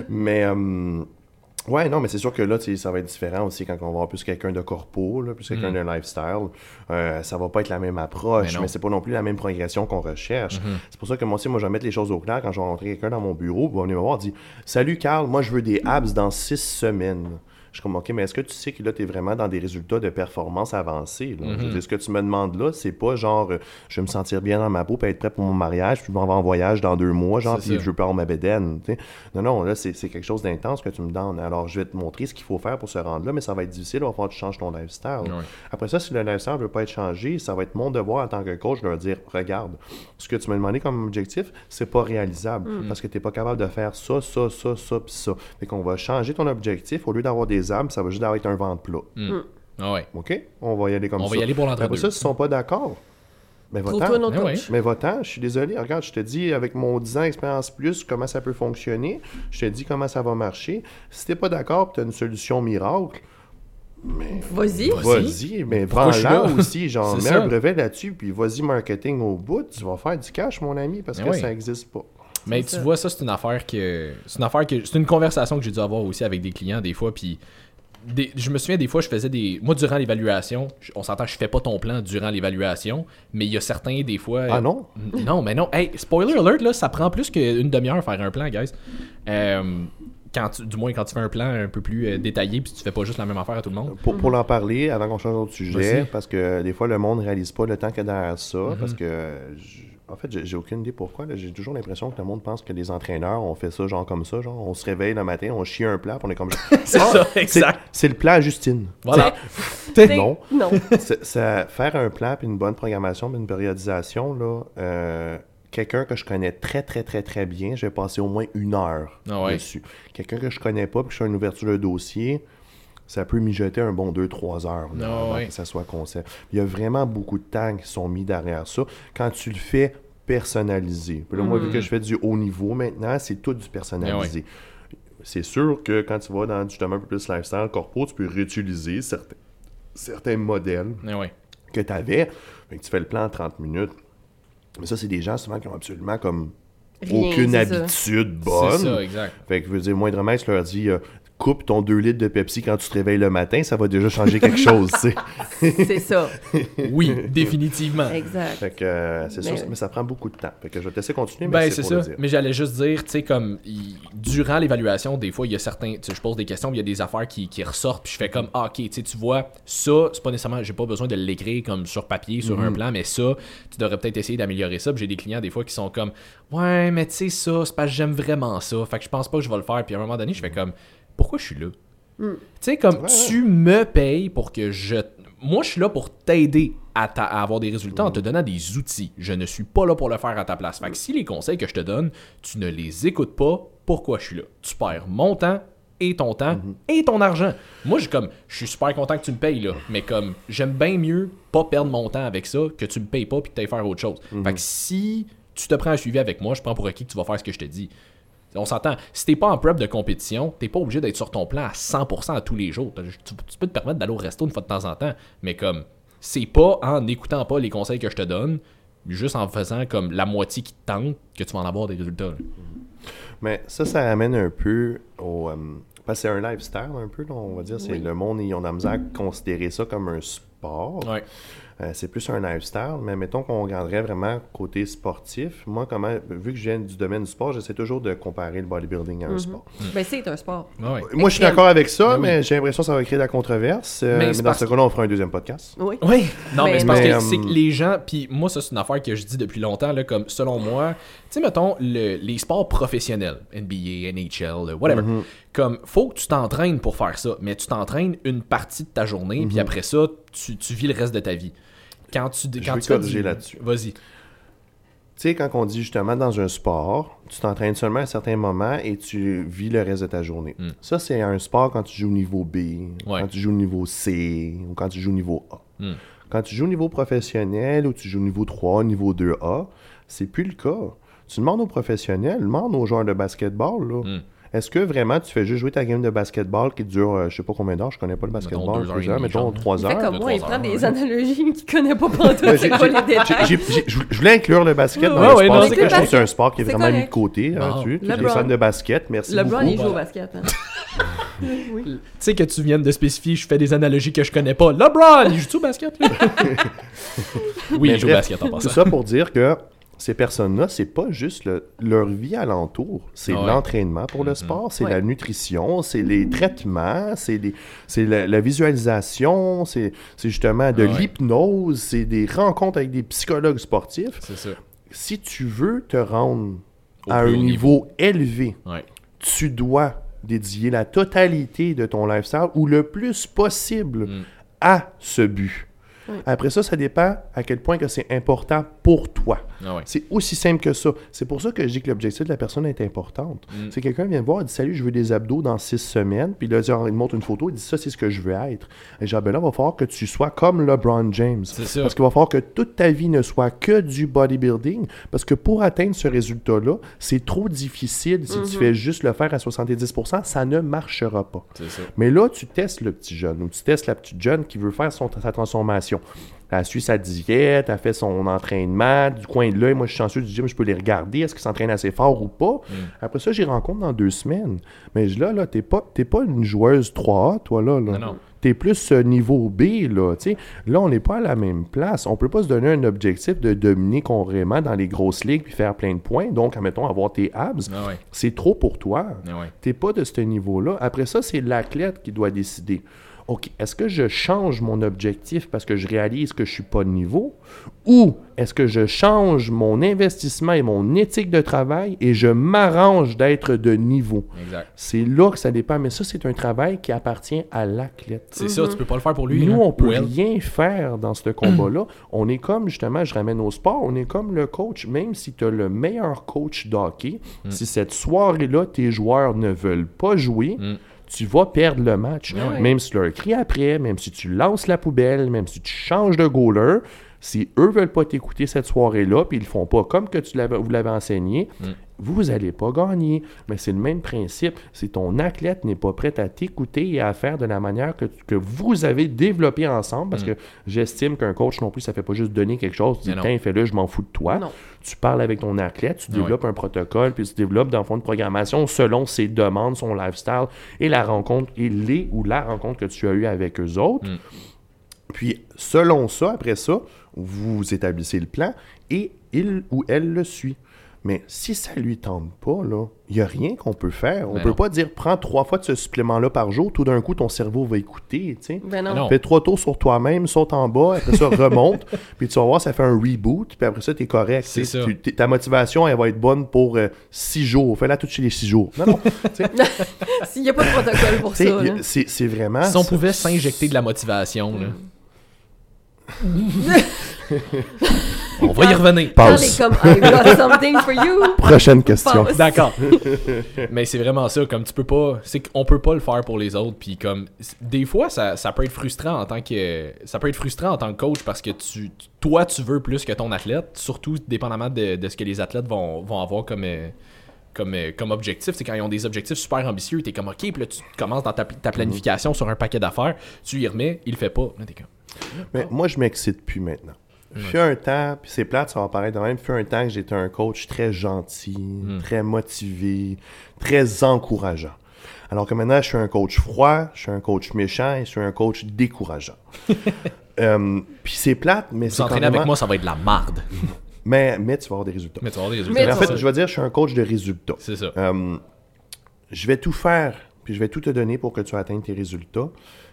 Mais, euh, ouais, non, mais c'est sûr que là, ça va être différent aussi quand on va avoir plus quelqu'un de corpo, là, plus quelqu'un de lifestyle. Euh, ça va pas être la même Mais approche, non. mais, c'est pas non plus la même progression qu'on recherche. C'est pour ça que moi aussi, moi, je vais mettre les choses au clair quand je vais rencontrer quelqu'un dans mon bureau, il va venir me voir et dire Salut Carl, moi, je veux des abs dans six semaines. Je suis comme, OK, mais est-ce que tu sais que là, tu es vraiment dans des résultats de performance avancés? Là? Je veux dire, ce que tu me demandes là, c'est pas genre, euh, je vais me sentir bien dans ma peau, puis être prêt pour mon mariage, puis je m'en vais en voyage dans deux mois, genre, puis je veux pas avoir ma bédaine. Non, non, là, c'est quelque chose d'intense que tu me donnes. Alors, je vais te montrer ce qu'il faut faire pour se rendre là, mais ça va être difficile, il va falloir que tu changes ton lifestyle. Après ça, si le lifestyle ne veut pas être changé, ça va être mon devoir en tant que coach de leur dire regarde, ce que tu m'as demandé comme objectif, c'est pas réalisable parce que tu n'es pas capable de faire ça, ça, ça, ça, puis ça. Fait qu'on va changer ton objectif. Au lieu d'avoir des ça va juste avoir un ventre plat. Ah ouais. OK? On va y aller comme On ça. va y aller pour Après l'entre-deux. ça, s'ils sont pas d'accord, ben Trouve-toi un va-t'en. autre Ben coach. Mais va-t'en, je suis désolé. Regarde, je te dis avec mon 10 ans d'expérience plus comment ça peut fonctionner. Je te dis comment ça va marcher. Si t'es pas d'accord, tu as une solution miracle. Vas-y. Vas-y, mais là? aussi. Genre, mets ça. un brevet là-dessus, puis vas-y marketing au bout. Tu vas faire du cash, mon ami, parce Ben que oui. ça n'existe pas. Mais tu ça. vois, ça, c'est une affaire que. C'est une affaire que. C'est une conversation que j'ai dû avoir aussi avec des clients des fois. Puis. des- je me souviens des fois, je faisais des. Moi, durant l'évaluation, on s'entend, je fais pas ton plan durant l'évaluation, mais il y a certains, des fois. Ah non? Non, mais non. Hey, spoiler alert, là, ça prend plus qu'une demi-heure faire un plan, guys. Euh, quand tu- du moins quand tu fais un plan un peu plus euh, détaillé, puis tu fais pas juste la même affaire à tout le monde. Pour, pour l'en parler, avant qu'on change d'autre sujet, parce que des fois, le monde ne réalise pas le temps qu'il y a derrière ça, Mm-hmm. parce que, je- en fait, j'ai aucune idée pourquoi. J'ai toujours l'impression que le monde pense que les entraîneurs, on fait ça genre comme ça, genre, on se réveille le matin, on chie un plat, puis on est comme... C'est Ah, ça, c'est- exact. C'est le plat à Justine. Voilà. T'sais, Non. Non. Ça- faire un plan, puis une bonne programmation, puis une périodisation, là, euh, Quelqu'un que je connais très, très, très, très bien, je vais passer au moins une heure Ah ouais. dessus. Quelqu'un que je connais pas, puis que je fais une ouverture de dossier, ça peut mijoter un bon 2-3 heures là, Ah avant ouais. que ça soit concept. Il y a vraiment beaucoup de temps qui sont mis derrière ça. Quand tu le fais personnalisé. Puis là, moi, vu Mm. que je fais du haut niveau maintenant, c'est tout du personnalisé. Ah C'est sûr que quand tu vas dans justement un peu plus lifestyle corpo, tu peux réutiliser certains, certains modèles ouais. que tu avais. Fait que tu fais le plan en 30 minutes. Mais ça, c'est des gens souvent qui ont absolument comme Rien, aucune c'est ça. habitude C'est bonne. ça, exact. Fait que je veux dire, moindrement, je leur dis euh, coupe ton 2 litres de Pepsi quand tu te réveilles le matin, ça va déjà changer quelque chose. C'est ça. Oui, définitivement. Exact. Fait que euh, c'est Mais sûr, oui. mais ça prend beaucoup de temps. Fait que je vais te laisser continuer, mais Ben, c'est pour ça. le dire. Mais j'allais juste dire, tu sais, comme, il- durant l'évaluation, des fois, il y a certains, tu sais, je pose des questions, il y a des affaires qui, qui ressortent, puis je fais comme, ah, ok, tu vois, ça, c'est pas nécessairement, j'ai pas besoin de l'écrire comme sur papier, sur Mhm. un plan, mais ça, tu devrais peut-être essayer d'améliorer ça. J'ai des clients, des fois, qui sont comme, ouais, mais tu sais, ça, c'est parce que j'aime vraiment ça. Fait que je pense pas que je vais le faire. Puis à un moment donné, je fais comme, pourquoi je suis là? Tu sais, comme, Ouais, tu me payes pour que je. Moi, je suis là pour t'aider à, ta- à avoir des résultats en te donnant des outils. Je ne suis pas là pour le faire à ta place. Fait que si les conseils que je te donne, tu ne les écoutes pas, pourquoi je suis là? Tu perds mon temps et ton temps et ton argent. Moi, je comme je suis super content que tu me payes là, mais comme j'aime bien mieux pas perdre mon temps avec ça que tu me payes pas puis que tu faire autre chose. Fait que si tu te prends à suivre avec moi, je prends pour acquis que tu vas faire ce que je te dis. On s'entend. Si t'es pas en prep de compétition, t'es pas obligé d'être sur ton plan à 100% à tous les jours. Tu, tu peux te permettre d'aller au resto une fois de temps en temps, mais comme c'est pas en n'écoutant pas les conseils que je te donne, juste en faisant comme la moitié qui te tente que tu vas en avoir des résultats. là. Mais ça, ça ramène un peu au. euh, parce que c'est un lifestyle, un peu, on va dire. C'est Oui. le monde, ils ont de la misère à considérer ça comme un sport. Ouais. Euh, c'est plus un lifestyle, mais mettons qu'on regarderait vraiment côté sportif. Moi, comment, vu que je viens du domaine du sport, j'essaie toujours de comparer le bodybuilding à un sport. Ben, c'est un sport. Ouais. Moi, je suis d'accord avec ça, Ben oui. mais j'ai l'impression que ça va créer de la controverse. Euh, Mais dans parce ce cas-là, on fera un deuxième podcast. Oui. Oui, non, mais, Mais- c'est parce Mais, que euh, c'est que les gens, puis moi, ça, c'est une affaire que je dis depuis longtemps, là, comme selon moi, sais, mettons, le- les sports professionnels, NBA, NHL, whatever, Mm-hmm. comme, faut que tu t'entraînes pour faire ça, mais tu t'entraînes une partie de ta journée, Mm-hmm. puis après ça, tu, tu vis le reste de ta vie. Quand tu, quand veux tu du- là-dessus. Vas-y. Tu sais, quand on dit justement dans un sport, tu t'entraînes seulement à un certain moment et tu vis le reste de ta journée. Mm. Ça, c'est un sport quand tu joues au niveau B, Ouais. quand tu joues au niveau C ou quand tu joues au niveau A. Mm. Quand tu joues au niveau professionnel ou tu joues au niveau 3, niveau 2A, c'est plus le cas. Tu demandes aux professionnels, demande aux joueurs de basketball, là. Mm. Est-ce que vraiment tu fais juste jouer ta game de basketball qui dure, euh, je sais pas combien d'heures, je connais pas le basketball, deux heures mettons genre. 3 Il fait heures. comme moi, il trois prend heures, des ouais. analogies qu'il connaît pas C'est les détails? j'ai- j'ai- je voulais inclure le basket dans Ouais, le ouais, sport, parce que je trouve que c'est un sport qui est vraiment mis de côté. hein, les LeBron. fans de basket, merci LeBron, beaucoup. il joue au basket. hein. oui. Tu sais que tu viennes de spécifier, je fais des analogies que je connais pas. LeBron, il joue-tu au basket, lui? oui, il joue au basket en Tout passant. ça pour dire que ces personnes-là, c'est pas juste le- leur vie alentour, c'est ouais. l'entraînement pour le Mhm. sport, c'est Ouais. la nutrition, c'est les traitements, c'est la, la visualisation, c'est justement de ouais. l'hypnose, c'est des rencontres avec des psychologues sportifs. Ça. Si tu veux te rendre Au à un niveau élevé, Ouais. tu dois dédier la totalité de ton lifestyle ou le plus possible Mm. à ce but. Après ça, ça dépend à quel point que c'est important pour toi. Ah ouais. C'est aussi simple que ça. C'est pour ça que je dis que l'objectif de la personne est importante. Mm. C'est quelqu'un vient me voir, il dit Salut, je veux des abdos dans six semaines. Puis là, il montre une photo, il dit Ça, c'est ce que je veux être. Et genre, ben là, il va falloir que tu sois comme LeBron James. C'est ça. Parce qu'il va falloir que toute ta vie ne soit que du bodybuilding. Parce que pour atteindre ce résultat-là, c'est trop difficile si tu fais juste le faire à 70%, ça ne marchera pas. C'est ça. Mais là, tu testes le petit jeune ou tu testes la petite jeune qui veut faire son, sa transformation. Elle a suivi sa diète, elle a fait son entraînement, du coin de l'œil. Moi, je suis chanceux du gym, je peux les regarder. Est-ce qu'ils s'entraînent assez fort ou pas? Après ça, j'y rencontre dans deux semaines. Mais là, là, t'es pas, t'es pas une joueuse 3A, toi, là. là. Non, non. T'es plus euh, niveau B, là. Là, on n'est pas à la même place. On peut pas se donner un objectif de dominer carrément dans les grosses ligues puis faire plein de points. Donc, admettons, avoir tes abs. Ah ouais. C'est trop pour toi. Ah ouais. T'es pas de ce niveau-là. Après ça, c'est l'athlète qui doit décider. OK, est-ce que je change mon objectif parce que je réalise que je suis pas de niveau? Ou est-ce que je change mon investissement et mon éthique de travail et je m'arrange d'être de niveau? Exact. C'est là que ça dépend, mais ça, c'est un travail qui appartient à l'athlète. C'est ça, tu peux pas le faire pour lui. Nous, là. on peut rien faire dans ce combat-là. on est comme, justement, je ramène au sport, on est comme le coach. Même si tu as le meilleur coach d'hockey, Mm. si cette soirée-là, tes joueurs ne veulent pas jouer, Mm. Tu vas perdre le match. Ouais. Même si tu leur cries après, même si tu lances la poubelle, même si tu changes de goaler, si eux veulent pas t'écouter cette soirée-là, puis ils le font pas comme que tu l'avais, vous l'avez enseigné, Mm. vous allez pas gagner. Mais c'est le même principe. Si ton athlète n'est pas prêt à t'écouter et à faire de la manière que, que vous avez développé ensemble, parce que j'estime qu'un coach non plus, ça fait pas juste donner quelque chose, tu dis, Mm. Fais-le, je m'en fous de toi. Non. Tu parles avec ton athlète, tu Ouais. développes un protocole, puis tu développes dans le fond de programmation selon ses demandes, son lifestyle et la rencontre, et les ou la rencontre que tu as eue avec eux autres. Mm. Puis, selon ça, après ça, vous établissez le plan et il ou elle le suit. Mais si ça lui tente pas, là, il n'y a rien qu'on peut faire. On Ben peut non. pas dire prends trois fois de ce supplément-là par jour, tout d'un coup ton cerveau va écouter. tu sais. Ben non. Fais trois tours sur toi-même, saute en bas, après ça remonte, puis tu vas voir, ça fait un reboot, puis après ça, t'es correct. C'est tu sais. ça. Tu- t'es- ta motivation, elle va être bonne pour euh, six jours. Fais-la toutes chez les six jours. Non, non. S'il n'y a pas de protocole pour ça. c'est c'est vraiment. Si on pouvait s'injecter de la motivation, là. On va y revenir. Passe. les comme I got something for you. Prochaine question. Passe. D'accord. Mais c'est vraiment ça, comme tu peux pas, c'est qu'on peut pas le faire pour les autres, puis comme des fois ça, ça peut être frustrant en tant que ça peut être frustrant en tant que coach parce que tu toi tu veux plus que ton athlète, surtout dépendamment de, de ce que les athlètes vont, vont avoir comme euh, comme, euh, comme objectif, c'est quand ils ont des objectifs super ambitieux, t'es comme ok, puis là tu commences dans ta, ta planification sur un paquet d'affaires, tu y remets, il le fait pas, là t'es comme Mais moi, je m'excite plus maintenant. Fut un temps, puis c'est plate, ça va paraître de même, fut un temps que j'étais un coach très gentil, Hmm. très motivé, très encourageant. Alors que maintenant, je suis un coach froid, je suis un coach méchant et je suis un coach décourageant. Euh, puis c'est plate, mais c'est s'entraîner carrément- avec moi, ça va être de la marde. Mais, mais tu vas avoir des résultats. Mais tu vas avoir des résultats. Mais en fait, je veux dire, je suis un coach de résultats. C'est ça. Euh, je vais tout faire, puis je vais tout te donner pour que tu atteignes tes résultats.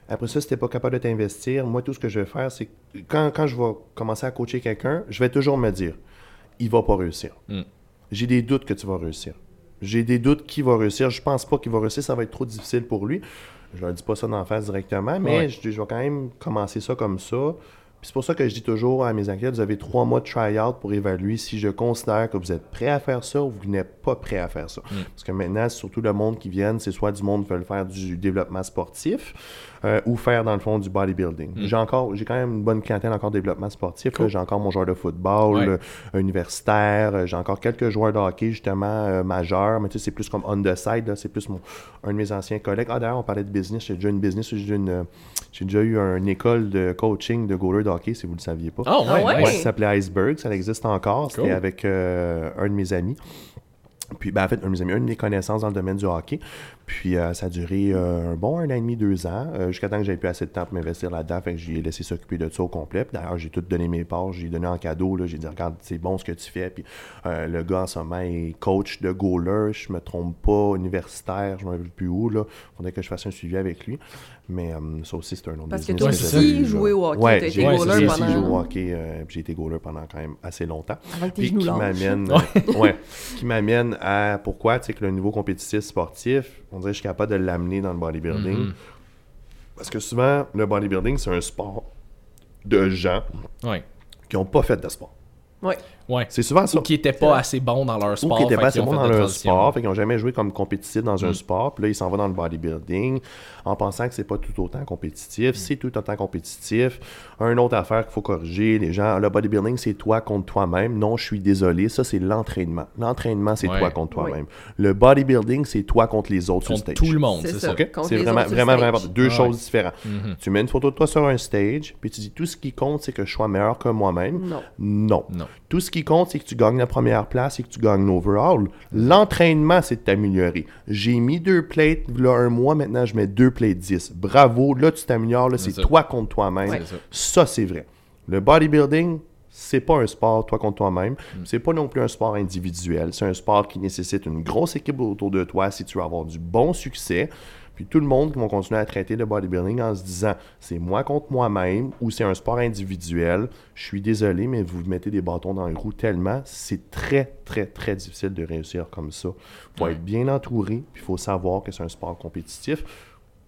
Après ça, si tu n'es pas capable de t'investir, moi, tout ce que je vais faire, c'est que quand, quand je vais commencer à coacher quelqu'un, je vais toujours me dire, il va pas réussir. Mm. J'ai des doutes que tu vas réussir. J'ai des doutes qu'il va réussir. Je pense pas qu'il va réussir, ça va être trop difficile pour lui. Je leur dis pas ça d'en face directement, mais Ouais. je, je vais quand même commencer ça comme ça. C'est pour ça que je dis toujours à mes athlètes, vous avez trois mois de try-out pour évaluer si je considère que vous êtes prêt à faire ça ou vous n'êtes pas prêt à faire ça. Parce que maintenant, c'est surtout le monde qui vient, c'est soit du monde qui veut faire du développement sportif euh, ou faire dans le fond du bodybuilding. J'ai encore, j'ai quand même une bonne clientèle encore de développement sportif. là. J'ai encore mon joueur de football Ouais. euh, universitaire. euh, J'ai encore quelques joueurs de hockey justement euh, majeurs, mais tu sais, c'est plus comme on the side. C'est plus mon, un de mes anciens collègues. Ah d'ailleurs, on parlait de business. J'ai déjà une business. J'ai déjà, une, j'ai déjà eu une école de coaching de goaler de hockey, si vous ne le saviez pas. Oh, Ah ouais, ouais? ça s'appelait Iceberg, ça existe encore. C'était Cool. avec euh, un de mes amis. Puis, ben, en fait, un de mes amis, une de mes connaissances dans le domaine du hockey. Puis, euh, ça a duré euh, un bon un an et demi, deux ans, euh, jusqu'à temps que j'avais plus assez de temps pour m'investir là-dedans. Fait que j'ai laissé s'occuper de ça au complet. Puis, D'ailleurs, j'ai tout donné mes parts, j'ai donné en cadeau. J'ai dit, regarde, c'est bon ce que tu fais. Puis, le gars en ce moment est coach de goaler, je me trompe pas, universitaire, je ne me rappelle plus où. Là. faudrait que je fasse un suivi avec lui. Mais ça aussi, c'est un autre Parce que business toi Ouais, c'est j'avais aussi, joué au hockey, Ouais, j'ai aussi joué pendant... au hockey, j'ai été goaler pendant quand même assez longtemps. Que tes Puis qui m'amène, ouais, qui m'amène à pourquoi, tu sais, que le niveau compétitif sportif, on dirait que je suis capable de l'amener dans le bodybuilding. Mhm. Parce que souvent, le bodybuilding, c'est un sport de gens Ouais. qui n'ont pas fait de sport. Ouais. Ouais. C'est souvent ça. Ou qui étaient C'est pas assez bons dans leur Ou sport. qui n'étaient pas assez bons dans leur sport, fait qu'ils n'ont jamais joué comme compétitif dans un Mm. sport, puis là, ils s'en vont dans le bodybuilding en pensant que c'est pas tout autant Mm. compétitif. C'est tout autant compétitif. Un autre affaire qu'il faut corriger, les gens, le bodybuilding, c'est toi contre toi-même. Non, je suis désolé, ça, c'est l'entraînement. L'entraînement, c'est Ouais. toi contre toi-même. Le bodybuilding, c'est toi contre les autres Contre sur tout stage. le monde, C'est ça. C'est vraiment, vraiment, vraiment important. Deux Ah choses ouais. différentes. Mhm. Tu mets une photo de toi sur un stage, puis tu dis tout ce qui compte, c'est que je sois meilleur que moi-même. Non. Non. Non. Tout ce qui compte, c'est que tu gagnes la première place et que tu gagnes l'overall. L'entraînement, c'est de t'améliorer. J'ai mis deux plates, là, un mois, maintenant, je mets deux plates 10. Bravo, là, tu t'améliores, là, c'est toi contre toi-même. Ça, c'est vrai. Le bodybuilding, c'est pas un sport toi contre toi-même. Mm. C'est pas non plus un sport individuel. C'est un sport qui nécessite une grosse équipe autour de toi si tu veux avoir du bon succès. Puis tout le monde qui va continuer à traiter de bodybuilding en se disant c'est moi contre moi-même ou c'est un sport individuel. Je suis désolé, mais vous mettez des bâtons dans les roues tellement, c'est très, très, très difficile de réussir comme ça. Il faut être bien entouré, puis il faut savoir que c'est un sport compétitif.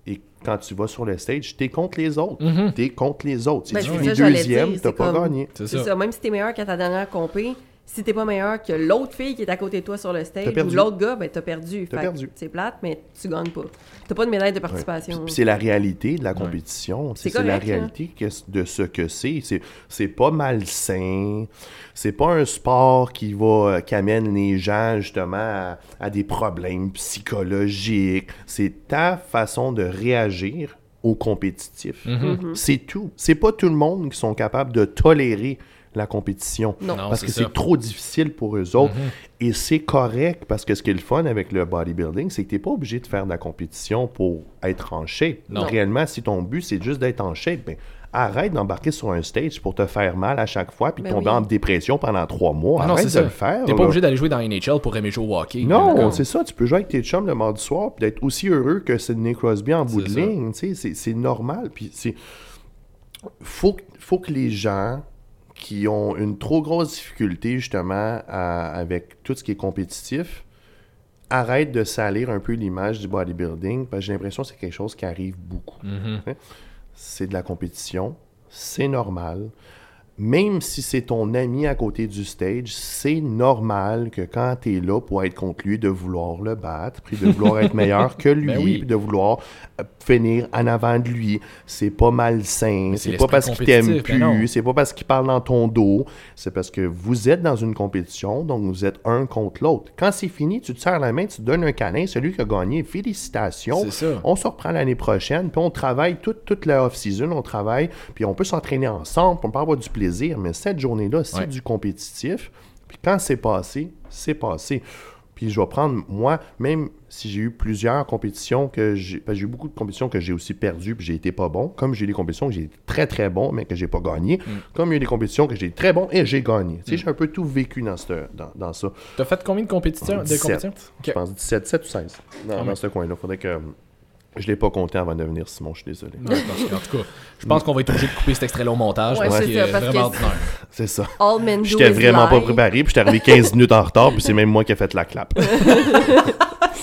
Et quand tu vas sur le stage, t'es contre les autres. Mhm. T'es contre les autres. Si Ben, tu finis deuxième, t'as pas comme- gagné. C'est ça. ça. Même si t'es meilleur qu'à ta dernière compé, si t'es pas meilleur que l'autre fille qui est à côté de toi sur le stage ou l'autre gars, ben t'as perdu. T'as perdu. C'est plate, mais tu gagnes pas. T'as pas de médaille de participation. Puis c'est la réalité de la compétition. C'est C'est c'est la correct, hein. réalité que- de ce que c'est. C'est- C'est pas malsain. C'est pas un sport qui va euh, qui amène les gens justement à, à des problèmes psychologiques. C'est ta façon de réagir au compétitif. Mhm. C'est tout. C'est pas tout le monde qui sont capables de tolérer la compétition. Non. Non, parce que c'est trop difficile pour eux autres. Mhm. Et c'est correct parce que ce qui est le fun avec le bodybuilding, c'est que tu n'es pas obligé de faire de la compétition pour être en shape. Non. Réellement, si ton but c'est juste d'être en shape, ben, arrête d'embarquer sur un stage pour te faire mal à chaque fois puis Ben tomber oui. en dépression pendant trois mois. Ah non, arrête c'est de ça. le faire. T'es pas obligé d'aller jouer dans NHL pour aimer jouer au hockey. Non, c'est ça. Tu peux jouer avec tes chums le mardi soir puis d'être aussi heureux que Sidney Crosby en bout de ça. ligne. C'est c'est normal. Puis c'est faut, que- faut que les gens qui ont une trop grosse difficulté justement à- avec tout ce qui est compétitif arrêtent de salir un peu l'image du bodybuilding parce que j'ai l'impression que c'est quelque chose qui arrive beaucoup. Mhm. C'est de la compétition, c'est normal. Même si c'est ton ami à côté du stage, c'est normal que quand tu es là pour être contre lui, de vouloir le battre, puis de vouloir être meilleur que lui, Ben oui. puis de vouloir euh, finir en avant de lui. C'est pas malsain, c'est pas parce qu'il t'aime ben plus, c'est pas parce qu'il parle dans ton dos, c'est parce que vous êtes dans une compétition, donc vous êtes un contre l'autre. Quand c'est fini, tu te serres la main, tu te donnes un câlin, celui qui a gagné, félicitations. On se reprend l'année prochaine, puis on travaille toute, toute la off-season, on travaille, puis on peut s'entraîner ensemble, on peut avoir du plaisir, mais cette journée-là, c'est Ouais. du compétitif. Puis quand c'est passé, c'est passé. Puis je vais prendre, moi, même si j'ai eu plusieurs compétitions que j'ai. eu beaucoup de compétitions que j'ai aussi perdues, puis j'ai été pas bon. Comme j'ai eu des compétitions que j'ai été très très bon, mais que j'ai pas gagné. Mm. Comme il y a eu des compétitions que j'ai été très bon et j'ai gagné. Tu sais, j'ai un peu tout vécu dans, ce, dans, dans ça. T'as fait combien de compétitions? De 17. compétitions? Je pense 17, 7 ou 16. Dans, Ah dans ce coin-là. Faudrait que. Je l'ai pas compté avant de venir, Simon, je suis désolé. Ouais, parce que, en tout cas, je pense qu'on va être obligé de couper cet extrait-là au montage Ouais, parce c'est qu'il ça, parce que vraiment c'est- ordinaire. C'est ça. All men J'étais is vraiment pas préparé, puis j'étais arrivé 15 minutes en retard, puis c'est même moi qui ai fait la clap.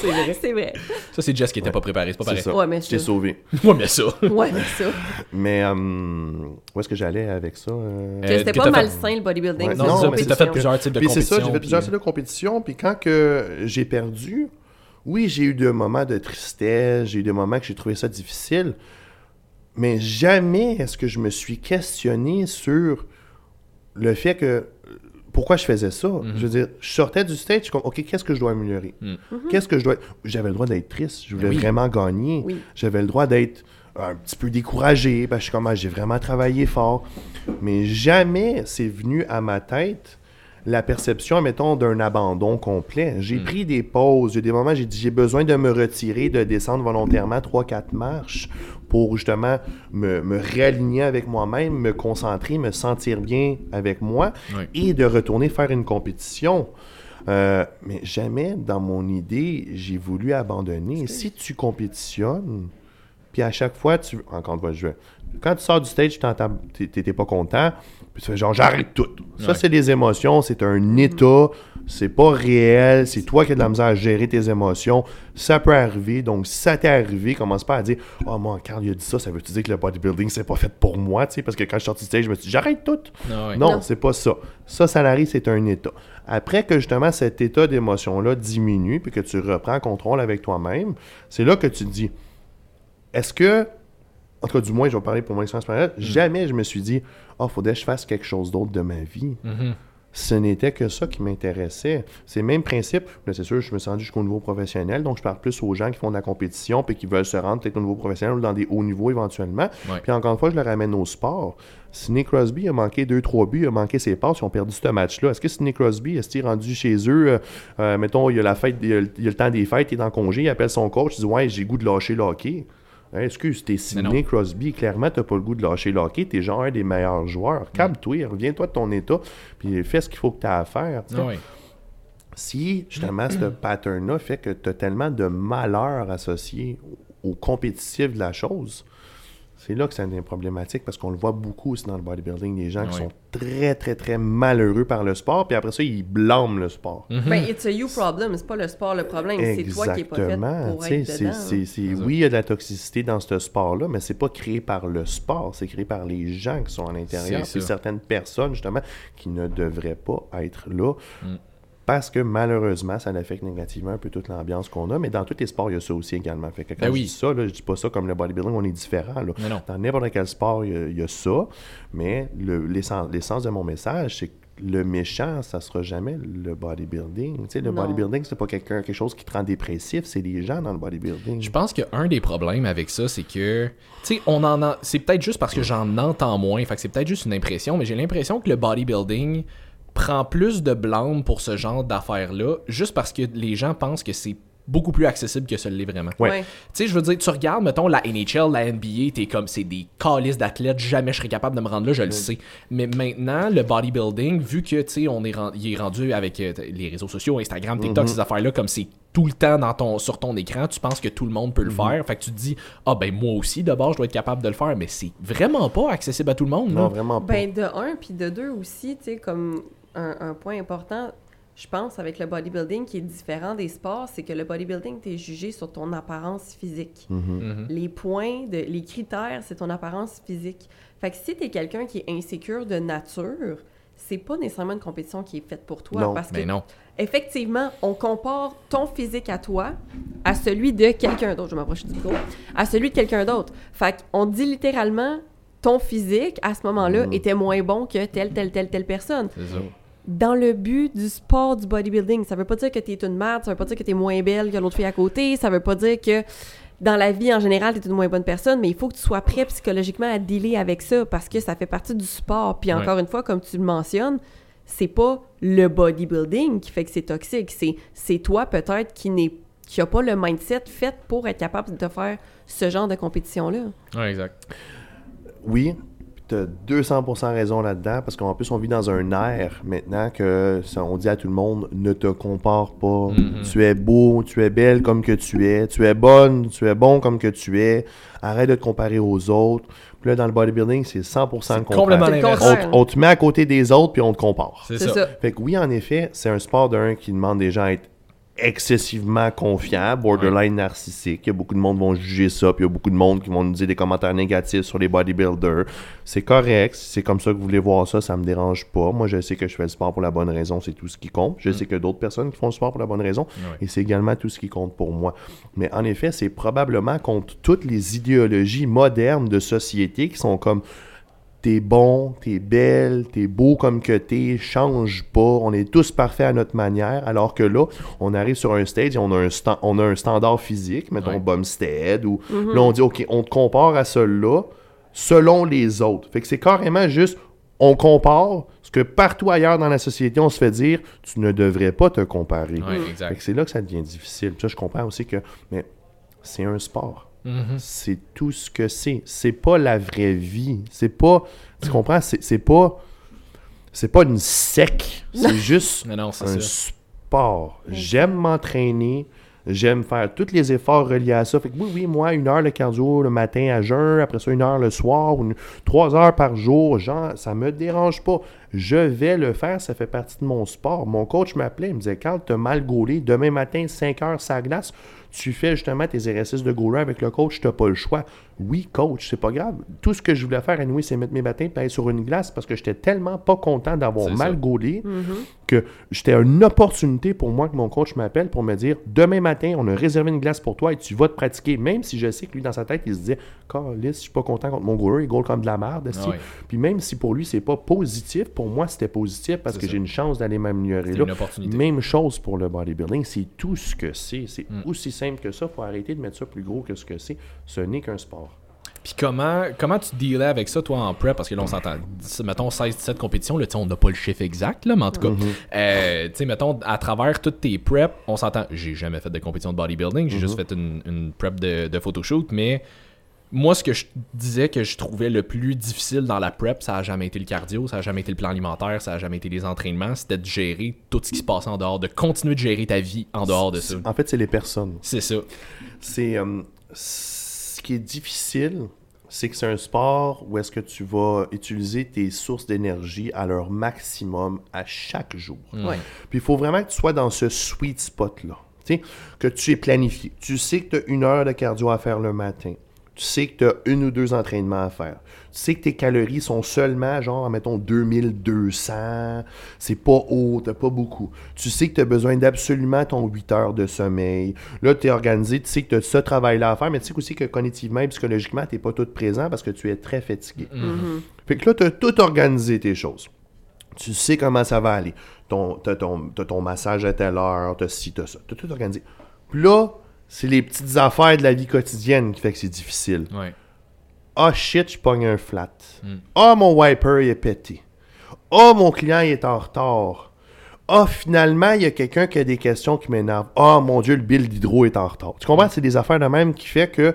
C'est vrai, c'est vrai. Ça, c'est Jess qui était pas préparé, c'est pas C'est pareil. ça. Ouais, mais Je t'ai ça- sauvé. Ouais, mais ça. Ouais, mais ça. Mais euh, où est-ce que j'allais avec ça? euh? Que Euh, c'était que pas fait- malsain le bodybuilding. Ouais, c'est Non, non, mais t'as fait plusieurs types de Puis c'est compétitions. ça, j'ai fait plusieurs types de compétition, puis quand que j'ai perdu, oui, j'ai eu des moments de tristesse, j'ai eu des moments que j'ai trouvé ça difficile, mais jamais est-ce que je me suis questionné sur le fait que pourquoi je faisais ça. Mhm. Je veux dire, je sortais du stage, je suis comme, OK, qu'est-ce que je dois améliorer? Mhm. Qu'est-ce que je dois... J'avais le droit d'être triste, je voulais Oui. vraiment gagner. Oui. J'avais le droit d'être un petit peu découragé, parce que je suis comme, Ah, j'ai vraiment travaillé fort. Mais jamais c'est venu à ma tête la perception, mettons, d'un abandon complet. J'ai pris des pauses. Il y a des moments, j'ai dit, j'ai besoin de me retirer, de descendre volontairement 3-4 marches pour justement me, me réaligner avec moi-même, me concentrer, me sentir bien avec moi Oui. et de retourner faire une compétition. Euh, mais jamais dans mon idée, j'ai voulu abandonner. Si tu compétitionnes, puis à chaque fois, tu. Encore une fois, je Quand tu sors du stage, t'es- t'étais pas content, puis tu fais genre, j'arrête tout. Ça, Ouais. c'est des émotions, c'est un état, c'est pas réel, c'est toi qui as de la misère à gérer tes émotions. Ça peut arriver, donc si ça t'est arrivé, commence pas à dire, oh, moi, Carl, il a dit ça, ça veut-tu dire que le bodybuilding, c'est pas fait pour moi, tu sais, parce que quand je suis sorti du stage, je me suis dit, j'arrête tout. Ah ouais. Non, Non. c'est pas ça. Ça, ça arrive, c'est un état. Après que justement cet état d'émotion-là diminue, puis que tu reprends contrôle avec toi-même, c'est là que tu te dis, est-ce que, en tout cas, du moins, je vais parler pour mon expérience personnelle, jamais je me suis dit, oh, faudrait que je fasse quelque chose d'autre de ma vie. Mhm. Ce n'était que ça qui m'intéressait. C'est le même principe. C'est sûr, je me suis rendu jusqu'au niveau professionnel, donc je parle plus aux gens qui font de la compétition puis qui veulent se rendre peut-être au niveau professionnel ou dans des hauts niveaux éventuellement. Ouais. Puis encore une fois, je le ramène au sport. Sidney Crosby a manqué 2-3 buts, il a manqué ses passes, ils ont perdu ce match-là. Est-ce que Sidney Crosby, est-ce qu'il est rendu chez eux, euh, euh, mettons, il y a la fête, il y a, le- il y a le temps des fêtes, il est en congé, il appelle son coach, il dit Ouais, j'ai goût de lâcher le hockey. Hein, excuse, t'es. Sidney Crosby, clairement, t'as pas le goût de lâcher le hockey, t'es genre un des meilleurs joueurs. Calme-toi, reviens-toi de ton état, puis fais ce qu'il faut que t'as à faire. Ah ouais. Si justement ce pattern-là fait que tu as tellement de malheur associé au compétitif de la chose, c'est là que ça devient problématique parce qu'on le voit beaucoup aussi dans le bodybuilding, des gens qui sont très, très, très malheureux par le sport, puis après ça, ils blâment le sport. Mhm. Ben, it's a you problem, c'est pas le sport le problème, c'est toi qui est pas fait Exactement. pour Tu sais, être c'est- dedans. ça. oui, il y a de la toxicité dans ce sport-là, mais c'est pas créé par le sport, c'est créé par les gens qui sont à l'intérieur, C'est puis certaines personnes, justement, qui ne devraient pas être là. Mm. Parce que malheureusement, ça affecte négativement un peu toute l'ambiance qu'on a, mais dans tous les sports, il y a ça aussi également. Fait que quand Ben je oui. dis ça, là, je dis pas ça comme le bodybuilding, on est différent. là. Dans n'importe quel sport, il y a, il y a ça, mais le- l'essence de mon message, c'est que le méchant, ça sera jamais le bodybuilding. Tu sais, le Non. bodybuilding, c'est pas quelqu'un quelque chose qui te rend dépressif, c'est les gens dans le bodybuilding. Je pense qu'un des problèmes avec ça, c'est que, tu sais, on en a, c'est peut-être juste parce que j'en entends moins, fait que c'est peut-être juste une impression, mais j'ai l'impression que le bodybuilding prend plus de blâme pour ce genre d'affaires-là, juste parce que les gens pensent que c'est beaucoup plus accessible que ce l'est vraiment. Ouais. Ouais. Tu sais, je veux dire, tu regardes, mettons, la NHL, la NBA, t'es comme, c'est des calices d'athlètes, jamais je serais capable de me rendre là, je le sais. Mais maintenant, le bodybuilding, vu que, tu sais, on est, ren- il est rendu avec euh, les réseaux sociaux, Instagram, TikTok, Mhm. ces affaires-là, comme c'est tout le temps dans ton, sur ton écran, tu penses que tout le monde peut le Mhm. faire. Fait que tu te dis, ah ben moi aussi, d'abord, je dois être capable de le faire, mais c'est vraiment pas accessible à tout le monde. Non, là. vraiment pas. Ben, de un, puis de deux aussi, tu sais, comme un, un point important, je pense, avec le bodybuilding qui est différent des sports, c'est que le bodybuilding, tu es jugé sur ton apparence physique. Mhm. Mhm. Les points, de, les critères, c'est ton apparence physique. Fait que si tu es quelqu'un qui est insécure de nature, c'est pas nécessairement une compétition qui est faite pour toi. Non, parce que Mais non. effectivement, on compare ton physique à toi à celui de quelqu'un d'autre. Je vais m'approcher du micro. À celui de quelqu'un d'autre. Fait qu'on dit littéralement ton physique à ce moment-là Mhm. était moins bon que telle, telle, telle, telle personne. Dans le but du sport du bodybuilding, ça veut pas dire que t'es une merde, ça veut pas dire que t'es moins belle que l'autre fille à côté, ça veut pas dire que dans la vie en général, t'es une moins bonne personne, mais il faut que tu sois prêt psychologiquement à dealer avec ça parce que ça fait partie du sport. Puis Ouais. encore une fois, comme tu le mentionnes, c'est pas le bodybuilding qui fait que c'est toxique, c'est c'est toi peut-être qui n'est qui a pas le mindset fait pour être capable de faire ce genre de compétition-là. Ouais, exact. Oui, tu as 200% raison là-dedans, parce qu'en plus, on vit dans un air maintenant que ça, on dit à tout le monde ne te compare pas. Mhm. Tu es beau, tu es belle comme que tu es, tu es bonne, tu es bon comme que tu es. Arrête de te comparer aux autres. Puis là, dans le bodybuilding, c'est 100% le contraire. On, on te met à côté des autres, puis on te compare. C'est C'est ça. ça. Fait que oui, en effet, c'est un sport d'un qui demande des gens à être excessivement confiants, borderline narcissique. Il y a beaucoup de monde qui vont juger ça, puis il y a beaucoup de monde qui vont nous dire des commentaires négatifs sur les bodybuilders. C'est correct, si c'est comme ça que vous voulez voir ça, ça me dérange pas. Moi, je sais que je fais le sport pour la bonne raison, c'est tout ce qui compte. Je sais que d'autres personnes qui font le sport pour la bonne raison, Ouais. et c'est également tout ce qui compte pour moi. Mais en effet, c'est probablement contre toutes les idéologies modernes de société qui sont comme t'es bon, t'es belle, t'es beau comme que t'es, change pas, on est tous parfaits à notre manière, alors que là, on arrive sur un stage et on a un, sta- on a un standard physique, mettons Ouais. Bumstead, ou là on dit, ok, on te compare à celui-là selon les autres. Fait que c'est carrément juste, on compare ce que partout ailleurs dans la société, on se fait dire, tu ne devrais pas te comparer. Ouais, Fait exact. que c'est là que ça devient difficile. Ça, je comprends aussi que, mais c'est un sport. Mhm. C'est tout ce que c'est. C'est pas la vraie vie. C'est pas. Tu comprends? C'est pas. C'est pas une sec. C'est juste Mais non, c'est un ça. sport. J'aime m'entraîner. J'aime faire tous les efforts reliés à ça. Fait que oui, oui, moi, une heure de cardio le matin à jeun, après ça, une heure le soir, une- trois heures par jour, genre, ça me dérange pas. Je vais le faire, ça fait partie de mon sport. Mon coach m'appelait, il me disait, quand t'as mal gaulé, demain matin, 5 heures sa glace, tu fais justement tes exercices de goaler avec le coach, t'as pas le choix. Oui, coach, c'est pas grave. Tout ce que je voulais faire, anyway, c'est mettre mes et aller sur une glace parce que j'étais tellement pas content d'avoir mal ça. gaulé que j'étais une opportunité pour moi que mon coach m'appelle pour me dire demain matin, on a réservé une glace pour toi et tu vas te pratiquer. Même si je sais que lui, dans sa tête, il se disait Carlis, je suis pas content contre mon goaler, il goal comme de la merde. Ah. Puis même si pour lui, c'est pas positif, pour moi, c'était positif parce que j'ai une chance d'aller m'améliorer C'est là. une opportunité. Même chose pour le bodybuilding, c'est tout ce que c'est. C'est Mm. aussi simple que ça. faut arrêter de mettre ça plus gros que ce que c'est. Ce n'est qu'un sport. Puis comment, comment tu dealais avec ça, toi, en prep? Parce que là, on s'entend, mettons 16-17 compétitions, là, tu sais, on n'a pas le chiffre exact, là, mais en tout cas, euh, tu sais, mettons, à travers toutes tes preps, on s'entend, j'ai jamais fait de compétition de bodybuilding, j'ai juste fait une, une prep de, de photoshoot, mais moi, ce que je disais que je trouvais le plus difficile dans la prep, ça a jamais été le cardio, ça a jamais été le plan alimentaire, ça a jamais été les entraînements, c'était de gérer tout ce qui se passait en dehors, de continuer de gérer ta vie en dehors de ça. En fait, c'est les personnes. C'est ça. C'est euh, ce qui est difficile, c'est que c'est un sport où est-ce que tu vas utiliser tes sources d'énergie à leur maximum à chaque jour. Ouais. Puis il faut vraiment que tu sois dans ce sweet spot-là. Tu sais, que tu es planifié. Tu sais que tu as une heure de cardio à faire le matin. Tu sais que tu as une ou deux entraînements à faire. Tu sais que tes calories sont seulement, genre, mettons, 2200. C'est pas haut, t'as pas beaucoup. Tu sais que tu as besoin d'absolument ton 8 heures de sommeil. Là, tu es organisé, tu sais que tu as ce travail-là à faire, mais tu sais aussi que cognitivement et psychologiquement, tu pas tout présent parce que tu es très fatigué. Fait que là, tu as tout organisé tes choses. Tu sais comment ça va aller. Ton, t'as, ton, ton massage à telle heure, t'as ci, t'as ça. T'as tout organisé. Puis là, c'est les petites affaires de la vie quotidienne qui fait que c'est difficile. Ouais. Ah shit, je pogne un flat. Ah, mon wiper il est pété. Ah, mon client il est en retard. Ah, finalement, il y a quelqu'un qui a des questions qui m'énervent. Ah, mon Dieu, le bill d'hydro est en retard. Tu comprends? C'est des affaires de même qui fait que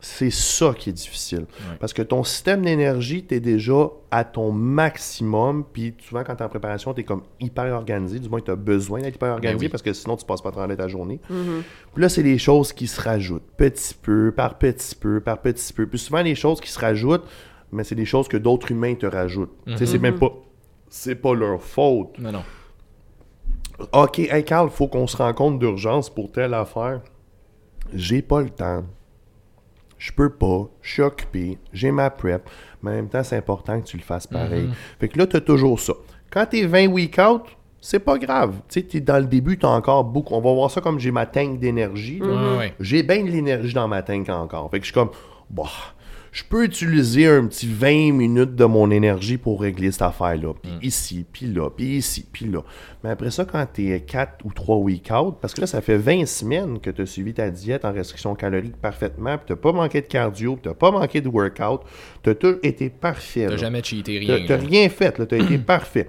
c'est ça qui est difficile. Parce que ton système d'énergie, tu es déjà à ton maximum. Puis souvent, quand tu es en préparation, tu es comme hyper organisé. Du moins, tu as besoin d'être hyper organisé Ben oui. parce que sinon, tu passes pas travers ta journée. Puis là, c'est les choses qui se rajoutent petit peu, par petit peu, par petit peu. Puis souvent, les choses qui se rajoutent, mais c'est des choses que d'autres humains te rajoutent. Tu sais, c'est même pas. C'est pas leur faute. Non, non. Ok, hey Carl, faut qu'on se rencontre d'urgence pour telle affaire. J'ai pas le temps. Je peux pas. Je suis occupé. J'ai ma prep. Mais en même temps, c'est important que tu le fasses pareil. Fait que là, tu as toujours ça. Quand tu es 20 week out, c'est pas grave. Tu sais, t'es dans le début, tu as encore beaucoup. On va voir ça comme j'ai ma tank d'énergie. J'ai bien de l'énergie dans ma tank encore. Fait que je suis comme, bah, je peux utiliser un petit 20 minutes de mon énergie pour régler cette affaire-là. Puis ici, puis là, puis ici, puis là. Mais après ça, quand tu es 4 ou 3 week out, parce que là, ça fait 20 semaines que tu as suivi ta diète en restriction calorique parfaitement, puis tu pas manqué de cardio, puis tu pas manqué de workout, tu as tout été parfait. T'as là. jamais cheaté rien. t'as là. rien fait, là, t'as été parfait.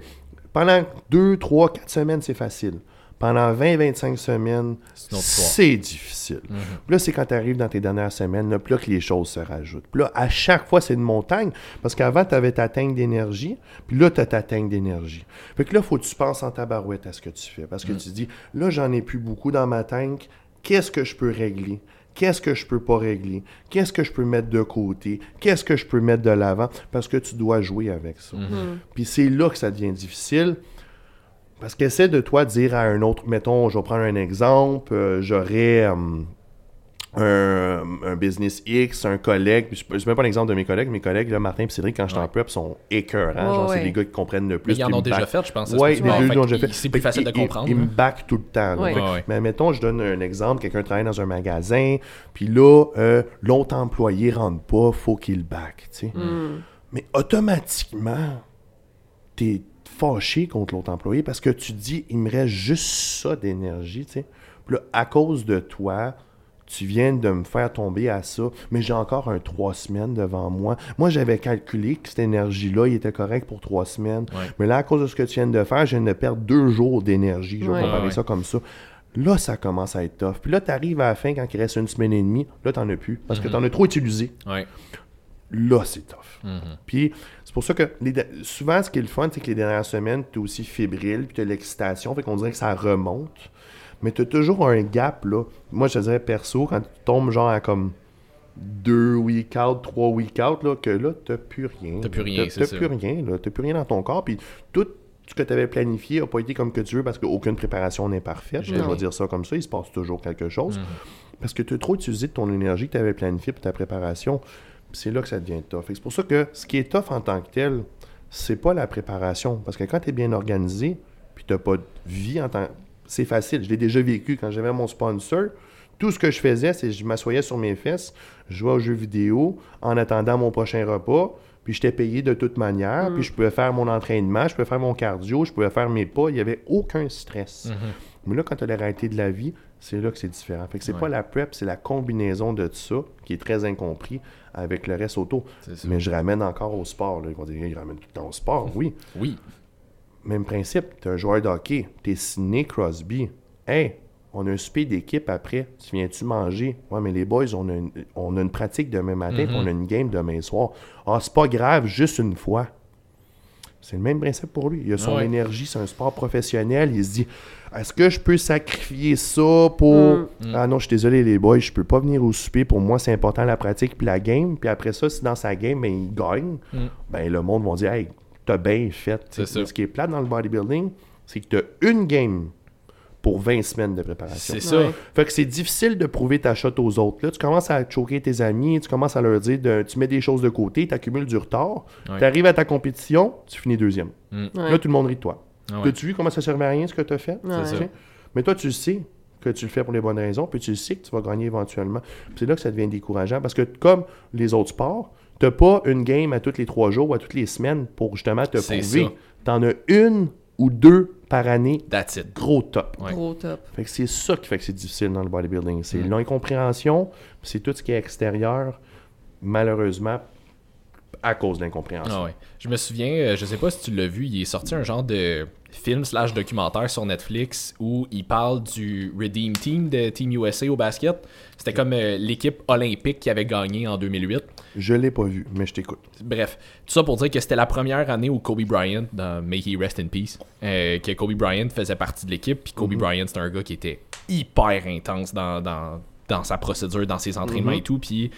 Pendant 2, 3, 4 semaines, c'est facile. Pendant 20, 25 semaines, C'est difficile. Puis là, c'est quand tu arrives dans tes dernières semaines, là, là que les choses se rajoutent. Puis là, à chaque fois, c'est une montagne. Parce qu'avant, tu avais ta tank d'énergie, puis là, tu as ta tank d'énergie. Fait que là, il faut que tu penses en tabarouette à ce que tu fais. Parce que tu dis, là, j'en ai plus beaucoup dans ma tank. Qu'est-ce que je peux régler? Qu'est-ce que je peux pas régler? Qu'est-ce que je peux mettre de côté? Qu'est-ce que je peux mettre de l'avant? Parce que tu dois jouer avec ça. Puis c'est là que ça devient difficile. Parce qu'essaie de toi dire à un autre, mettons, je vais prendre un exemple, euh, j'aurais euh, un, un business X, un collègue, je ne mets pas l'exemple de mes collègues, mes collègues, là, Martin et Cédric, quand je suis en Ouais. prep, sont écœurants. Ouais, genre, c'est les gars qui comprennent le plus. Mais ils en ont déjà back- fait, je pense. ce les deux l'ont déjà fait. C'est plus facile de ils- comprendre. Ils me là. back tout le temps. là. Ouais. Fait- Ouais, ouais. Mais mettons, je donne un exemple, quelqu'un travaille dans un magasin, puis là, euh, l'autre employé rentre pas, faut qu'il back, tu sais. Mais automatiquement, t'es fâché contre l'autre employé parce que tu dis, il me reste juste ça d'énergie, tu sais. Puis là, à cause de toi, tu viens de me faire tomber à ça, mais j'ai encore un trois semaines devant moi. Moi, j'avais calculé que cette énergie-là, il était correct pour trois semaines. Ouais. Mais là, à cause de ce que tu viens de faire, je viens de perdre deux jours d'énergie. Je vais Ouais. comparer Ouais, ça comme ça. Là, ça commence à être tough. Puis là, tu arrives à la fin, quand il reste une semaine et demie, là, t'en as plus. Parce que t'en as trop utilisé là, c'est tough. Mhm. Puis c'est pour ça que les souvent, ce qui est le fun, c'est que les dernières semaines, tu es aussi fébrile, puis tu as l'excitation, fait qu'on dirait que ça remonte. Mais tu as toujours un gap, là. Moi, je te dirais perso, quand tu tombes genre à comme deux week out, trois week out, là, que là, t'as plus rien. T'as plus rien, c'est T'as ça. plus rien, là. T'as plus rien dans ton corps, puis tout ce que tu avais planifié n'a pas été comme que tu veux parce qu'aucune préparation n'est parfaite. Je vais dire ça comme ça, il se passe toujours quelque chose. Mhm. Parce que tu as trop utilisé ton énergie que tu avais planifiée pour ta préparation. C'est là que ça devient tough. C'est pour ça que ce qui est tough en tant que tel, c'est pas la préparation. Parce que quand tu es bien organisé, puis tu pas de vie en tant C'est facile. Je l'ai déjà vécu quand j'avais mon sponsor. Tout ce que je faisais, c'est que je m'assoyais sur mes fesses, je jouais aux jeux vidéo en attendant mon prochain repas. Puis j'étais payé de toute manière. Puis je pouvais faire mon entraînement, je pouvais faire mon cardio, je pouvais faire mes pas. Il n'y avait aucun stress. Mais là, quand tu as la réalité de la vie, c'est là que c'est différent. Fait que c'est Ouais. pas la prep, c'est la combinaison de ça qui est très incompris avec le reste autour. Mais je ramène encore au sport. Là. Ils vont dire, il ramène tout le temps au sport. Oui. Oui. Même principe. Tu un joueur de hockey. Tu es signé Crosby. Hey, on a un souper d'équipe après. Tu viens-tu manger? Ouais, mais les boys, on a une, on a une pratique demain matin, puis on a une game demain soir. Ah, c'est pas grave, juste une fois. C'est le même principe pour lui. Il a son Ouais. énergie, c'est un sport professionnel. Il se dit est-ce que je peux sacrifier ça pour. Mm. Ah non, je suis désolé, les boys, je peux pas venir au souper. Pour moi, c'est important la pratique puis la game. Puis après ça, si dans sa game, ben, il gagne, Mm. ben, le monde va dire hey, t'as bien fait. Ce qui est plate dans le bodybuilding, c'est que t'as une game pour 20 semaines de préparation. C'est ça. Ouais. Fait que c'est difficile de prouver ta shot aux autres. Là, tu commences à choquer tes amis, tu commences à leur dire, de- tu mets des choses de côté, tu accumules du retard, Ouais. tu arrives à ta compétition, tu finis deuxième. Mm. Ouais. Là, tout le monde rit de toi. Ah ouais. As-tu vu comment ça servait à rien ce que tu as fait? Ouais. C'est ça. Mais toi, tu le sais que tu le fais pour les bonnes raisons, puis tu le sais que tu vas gagner éventuellement. C'est là que ça devient décourageant, parce que comme les autres sports, tu pas une game à tous les trois jours ou à toutes les semaines pour justement te prouver. Tu en as une ou deux par année, That's it. gros top. Ouais. Gros top. Fait que c'est ça qui fait que c'est difficile dans le bodybuilding. C'est Mm. l'incompréhension, c'est tout ce qui est extérieur, malheureusement, à cause de l'incompréhension. Ah ouais. Je me souviens, euh, je sais pas si tu l'as vu, il est sorti un genre de film slash documentaire sur Netflix où il parle du Redeem Team de Team USA au basket. C'était comme euh, l'équipe olympique qui avait gagné en 2008. Je l'ai pas vu, mais je t'écoute. Bref, tout ça pour dire que c'était la première année où Kobe Bryant, dans May He Rest in Peace, euh, que Kobe Bryant faisait partie de l'équipe. Puis Kobe Bryant, c'était un gars qui était hyper intense dans, dans, dans sa procédure, dans ses entraînements et tout. Puis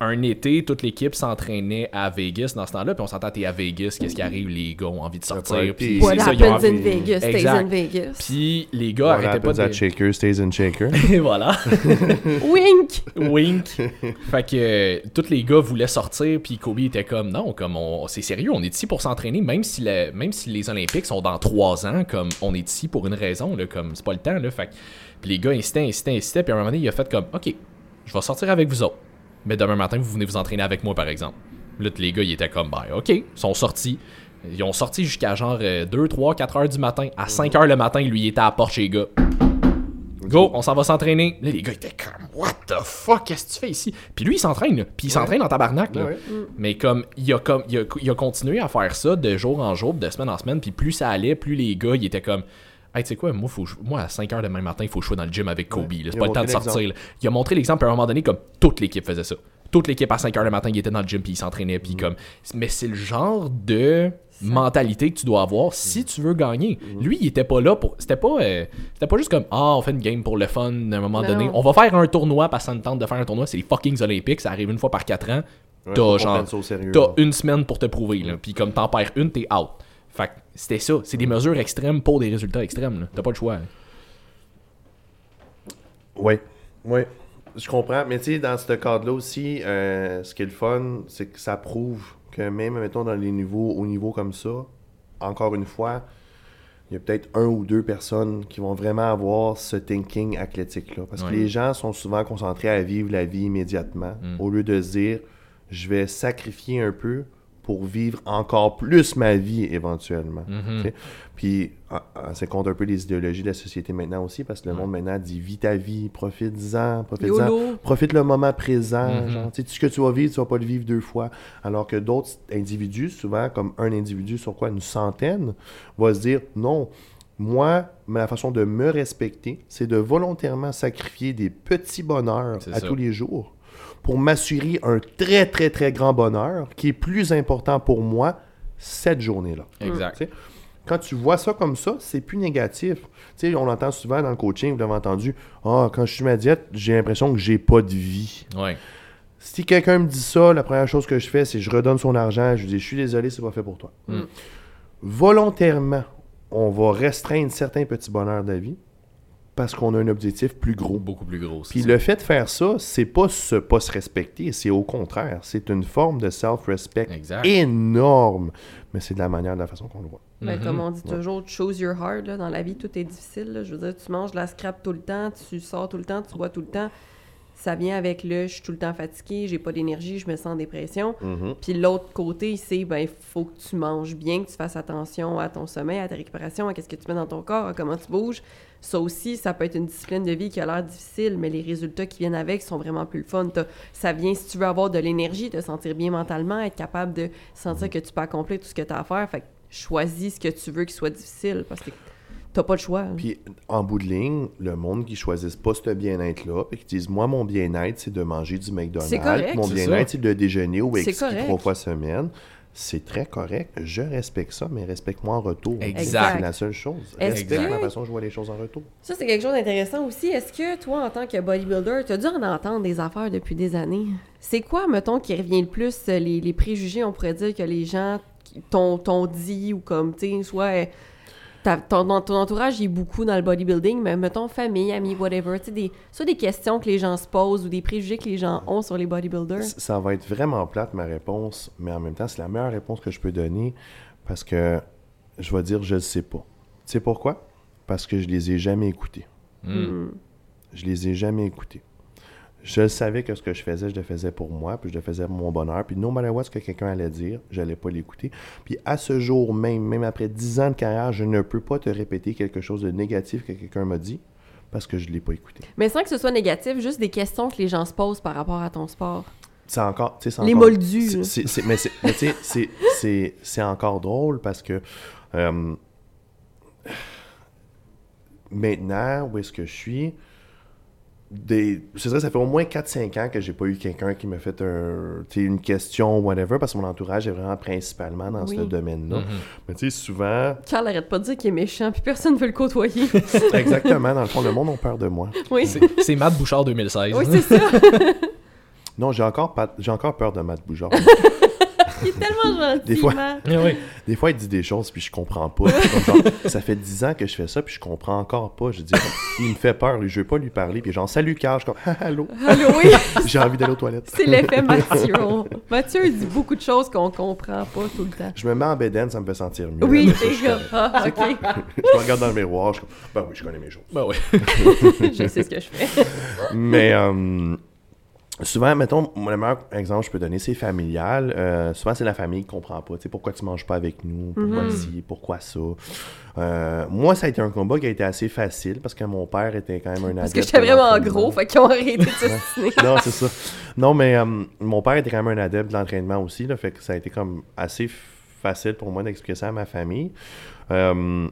un été, toute l'équipe s'entraînait à Vegas dans ce temps-là. Puis on s'entend, t'es à Vegas, qu'est-ce qui arrive? Les gars ont envie de sortir. Puis What c'est ça, ils ont happens in envie- Vegas stays Exact. in Vegas. Puis les gars What arrêtaient pas happens at de... shaker stays in shaker. Et voilà. Wink! Wink. fait que euh, tous les gars voulaient sortir, puis Kobe était comme non, comme on, c'est sérieux, on est ici pour s'entraîner, même si même si les Olympiques sont dans trois ans, comme on est ici pour une raison, là, comme c'est pas le temps là. Fait que- puis les gars insistaient, insistaient, insistaient, puis à un moment donné, il a fait comme ok, je vais sortir avec vous autres, mais demain matin vous venez vous entraîner avec moi par exemple. Là, les gars ils étaient comme ben ok, ils sont sortis. Ils ont sorti jusqu'à genre 2, 3, 4 heures du matin. À 5 heures le matin, lui, il était à la porte chez les gars. Go, on s'en va s'entraîner. Là, les gars étaient comme, what the fuck, qu'est-ce que tu fais ici? Puis lui, il s'entraîne, là. Puis il s'entraîne en tabarnak, là. Ouais. Mais comme, il a, comme il, a, il a continué à faire ça de jour en jour, de semaine en semaine. Puis plus ça allait, plus les gars, ils étaient comme, hey, tu sais quoi, moi, faut, moi, à 5 heures demain matin, il faut que je sois dans le gym avec Kobe. C'est pas le temps de sortir. là. Il a montré l'exemple à un moment donné, comme toute l'équipe faisait ça. Toute l'équipe à 5 heures le matin, il était dans le gym, puis il s'entraînait. Puis comme, mais c'est le genre de mentalité que tu dois avoir si tu veux gagner. Lui, il était pas là pour. C'était pas, euh, c'était pas juste comme Ah, on fait une game pour le fun à un moment Non. donné. On va faire un tournoi parce que ça me tente de faire un tournoi. C'est les fucking Olympiques. Ça arrive une fois par 4 ans. Ouais, T'as genre. T'as une semaine pour te prouver. Là. Puis comme t'en perds une, t'es out. Fait que c'était ça. C'est des mesures extrêmes pour des résultats extrêmes. T'as pas le choix. Oui, oui. Je comprends. Mais tu sais, dans ce cadre-là aussi, euh, ce qui est le fun, c'est que ça prouve que même, mettons, dans les niveaux, au niveau comme ça, encore une fois, il y a peut-être un ou deux personnes qui vont vraiment avoir ce thinking athlétique-là. Parce Ouais. que les gens sont souvent concentrés à vivre la vie immédiatement, au lieu de se dire, je vais sacrifier un peu pour vivre encore plus ma vie éventuellement. tu sais. Puis, ça compte un peu les idéologies de la société maintenant aussi, parce que le monde maintenant dit vis ta vie, profite-en, profite-en, profite le moment présent. Mhm. genre, tu sais, tout ce que tu vas vivre, tu vas pas le vivre deux fois. Alors que d'autres individus, souvent comme un individu sur quoi une centaine, va se dire non. Moi, ma façon de me respecter, c'est de volontairement sacrifier des petits bonheurs à ça. tous les jours pour m'assurer un très, très, très grand bonheur qui est plus important pour moi cette journée-là. Exact. Quand tu vois ça comme ça, c'est plus négatif. Tu sais, on entend souvent dans le coaching, vous l'avez entendu, ah, quand je suis ma diète, j'ai l'impression que j'ai pas de vie. Ouais. Si quelqu'un me dit ça, la première chose que je fais, c'est je redonne son argent, je lui dis, je suis désolé, c'est pas fait pour toi. Mm. Volontairement, on va restreindre certains petits bonheurs de la vie parce qu'on a un objectif plus gros. Beaucoup plus gros. Puis ça. le fait de faire ça, c'est pas se pas se respecter, c'est au contraire, c'est une forme de self-respect énorme, mais c'est de la manière, de la façon qu'on le voit. Ben, Mhm. Comme on dit toujours, choose your heart. là, dans la vie, tout est difficile. là. Je veux dire, tu manges de la scrap tout le temps, tu sors tout le temps, tu bois tout le temps. Ça vient avec le je suis tout le temps fatigué, j'ai pas d'énergie, je me sens en dépression. Puis l'autre côté, c'est ben il faut que tu manges bien, que tu fasses attention à ton sommeil, à ta récupération, à qu'est-ce que tu mets dans ton corps, à comment tu bouges. Ça aussi, ça peut être une discipline de vie qui a l'air difficile, mais les résultats qui viennent avec sont vraiment plus le fun. T'as- Ça vient, si tu veux avoir de l'énergie, te sentir bien mentalement, être capable de sentir que tu peux accomplir tout ce que tu as à faire. Fait que choisis ce que tu veux qui soit difficile parce que t'as pas le choix. hein. Puis en bout de ligne, le monde qui choisissent pas ce bien-être-là, puis qui disent Moi, mon bien-être, c'est de manger du McDonald's. Correct. Mon C'est bien-être, c'est de déjeuner au correct. trois fois semaine. C'est très correct. Je respecte ça, mais respecte-moi en retour. Exact. C'est la seule chose. Respecte que- ma façon de jouer les choses en retour. Ça, c'est quelque chose d'intéressant aussi. Est-ce que toi, en tant que bodybuilder, tu as dû en entendre des affaires depuis des années? C'est quoi, mettons, qui revient le plus, euh, les, les préjugés, on pourrait dire, que les gens qui- t'ont dit ou comme, tu sais, soit ton, ton entourage il est beaucoup dans le bodybuilding, mais mettons famille, amis, whatever, tu sais, des, soit des questions que les gens se posent ou des préjugés que les gens ont sur les bodybuilders. Ça va être vraiment plate ma réponse, mais en même temps, c'est la meilleure réponse que je peux donner parce que je vais dire je ne sais pas. Tu sais pourquoi? Parce que je les ai jamais écoutés. Hmm. Je les ai jamais écoutés. Je savais que ce que je faisais, je le faisais pour moi, puis je le faisais pour mon bonheur. Puis no matter what ce que quelqu'un allait dire, je n'allais pas l'écouter. Puis à ce jour même, même après 10 ans de carrière, je ne peux pas te répéter quelque chose de négatif que quelqu'un m'a dit parce que je ne l'ai pas écouté. Mais sans que ce soit négatif, juste des questions que les gens se posent par rapport à ton sport. C'est encore. Les encore- moldus, mais tu sais, c'est encore drôle parce que euh, maintenant, où est-ce que je suis, des, c'est vrai, ça fait au moins 4-5 ans que j'ai pas eu quelqu'un qui m'a fait un, une question, whatever, parce que mon entourage est vraiment principalement dans Oui. ce domaine-là. Mhm. Mais tu sais, souvent, Charles arrête pas de dire qu'il est méchant, puis personne ne veut le côtoyer. exactement, dans le fond, le monde a peur de moi. oui, C'est Matt Bouchard 2016. oui c'est ça. Non, j'ai encore, pas, encore peur de Matt Boujard. Il est tellement gentil, Des fois- oui. Des fois, il dit des choses, puis je comprends pas. Puis comme genre, ça fait 10 ans que je fais ça, puis je comprends encore pas. Je dis, il me fait peur, lui, je veux pas lui parler. Puis genre, salut, Carl. Je suis comme, Ah, allô, Allô, oui, j'ai envie d'aller aux toilettes. c'est l'effet Mathieu. Mathieu, il dit beaucoup de choses qu'on comprend pas tout le temps. Je me mets en bédaine, ça me fait sentir mieux. Oui, c'est. Ah, ok. je me regarde dans le miroir, je suis comme, ben oui, je connais mes choses. Ben oui. Je sais ce que je fais. Mais euh, souvent, mettons, le meilleur exemple que je peux donner, c'est familial. Euh, souvent, c'est la famille qui comprend pas. Tu sais, pourquoi tu manges pas avec nous? Pourquoi Mhm. ci? Pourquoi ça? Euh, moi, ça a été un combat qui a été assez facile parce que mon père était quand même un Parce que adepte j'étais vraiment gros, fait qu'ils ont arrêté de non, c'est ça. Non, mais euh, mon père était quand même un adepte de l'entraînement aussi, là, fait que ça a été comme assez facile pour moi d'expliquer ça à ma famille. Euh,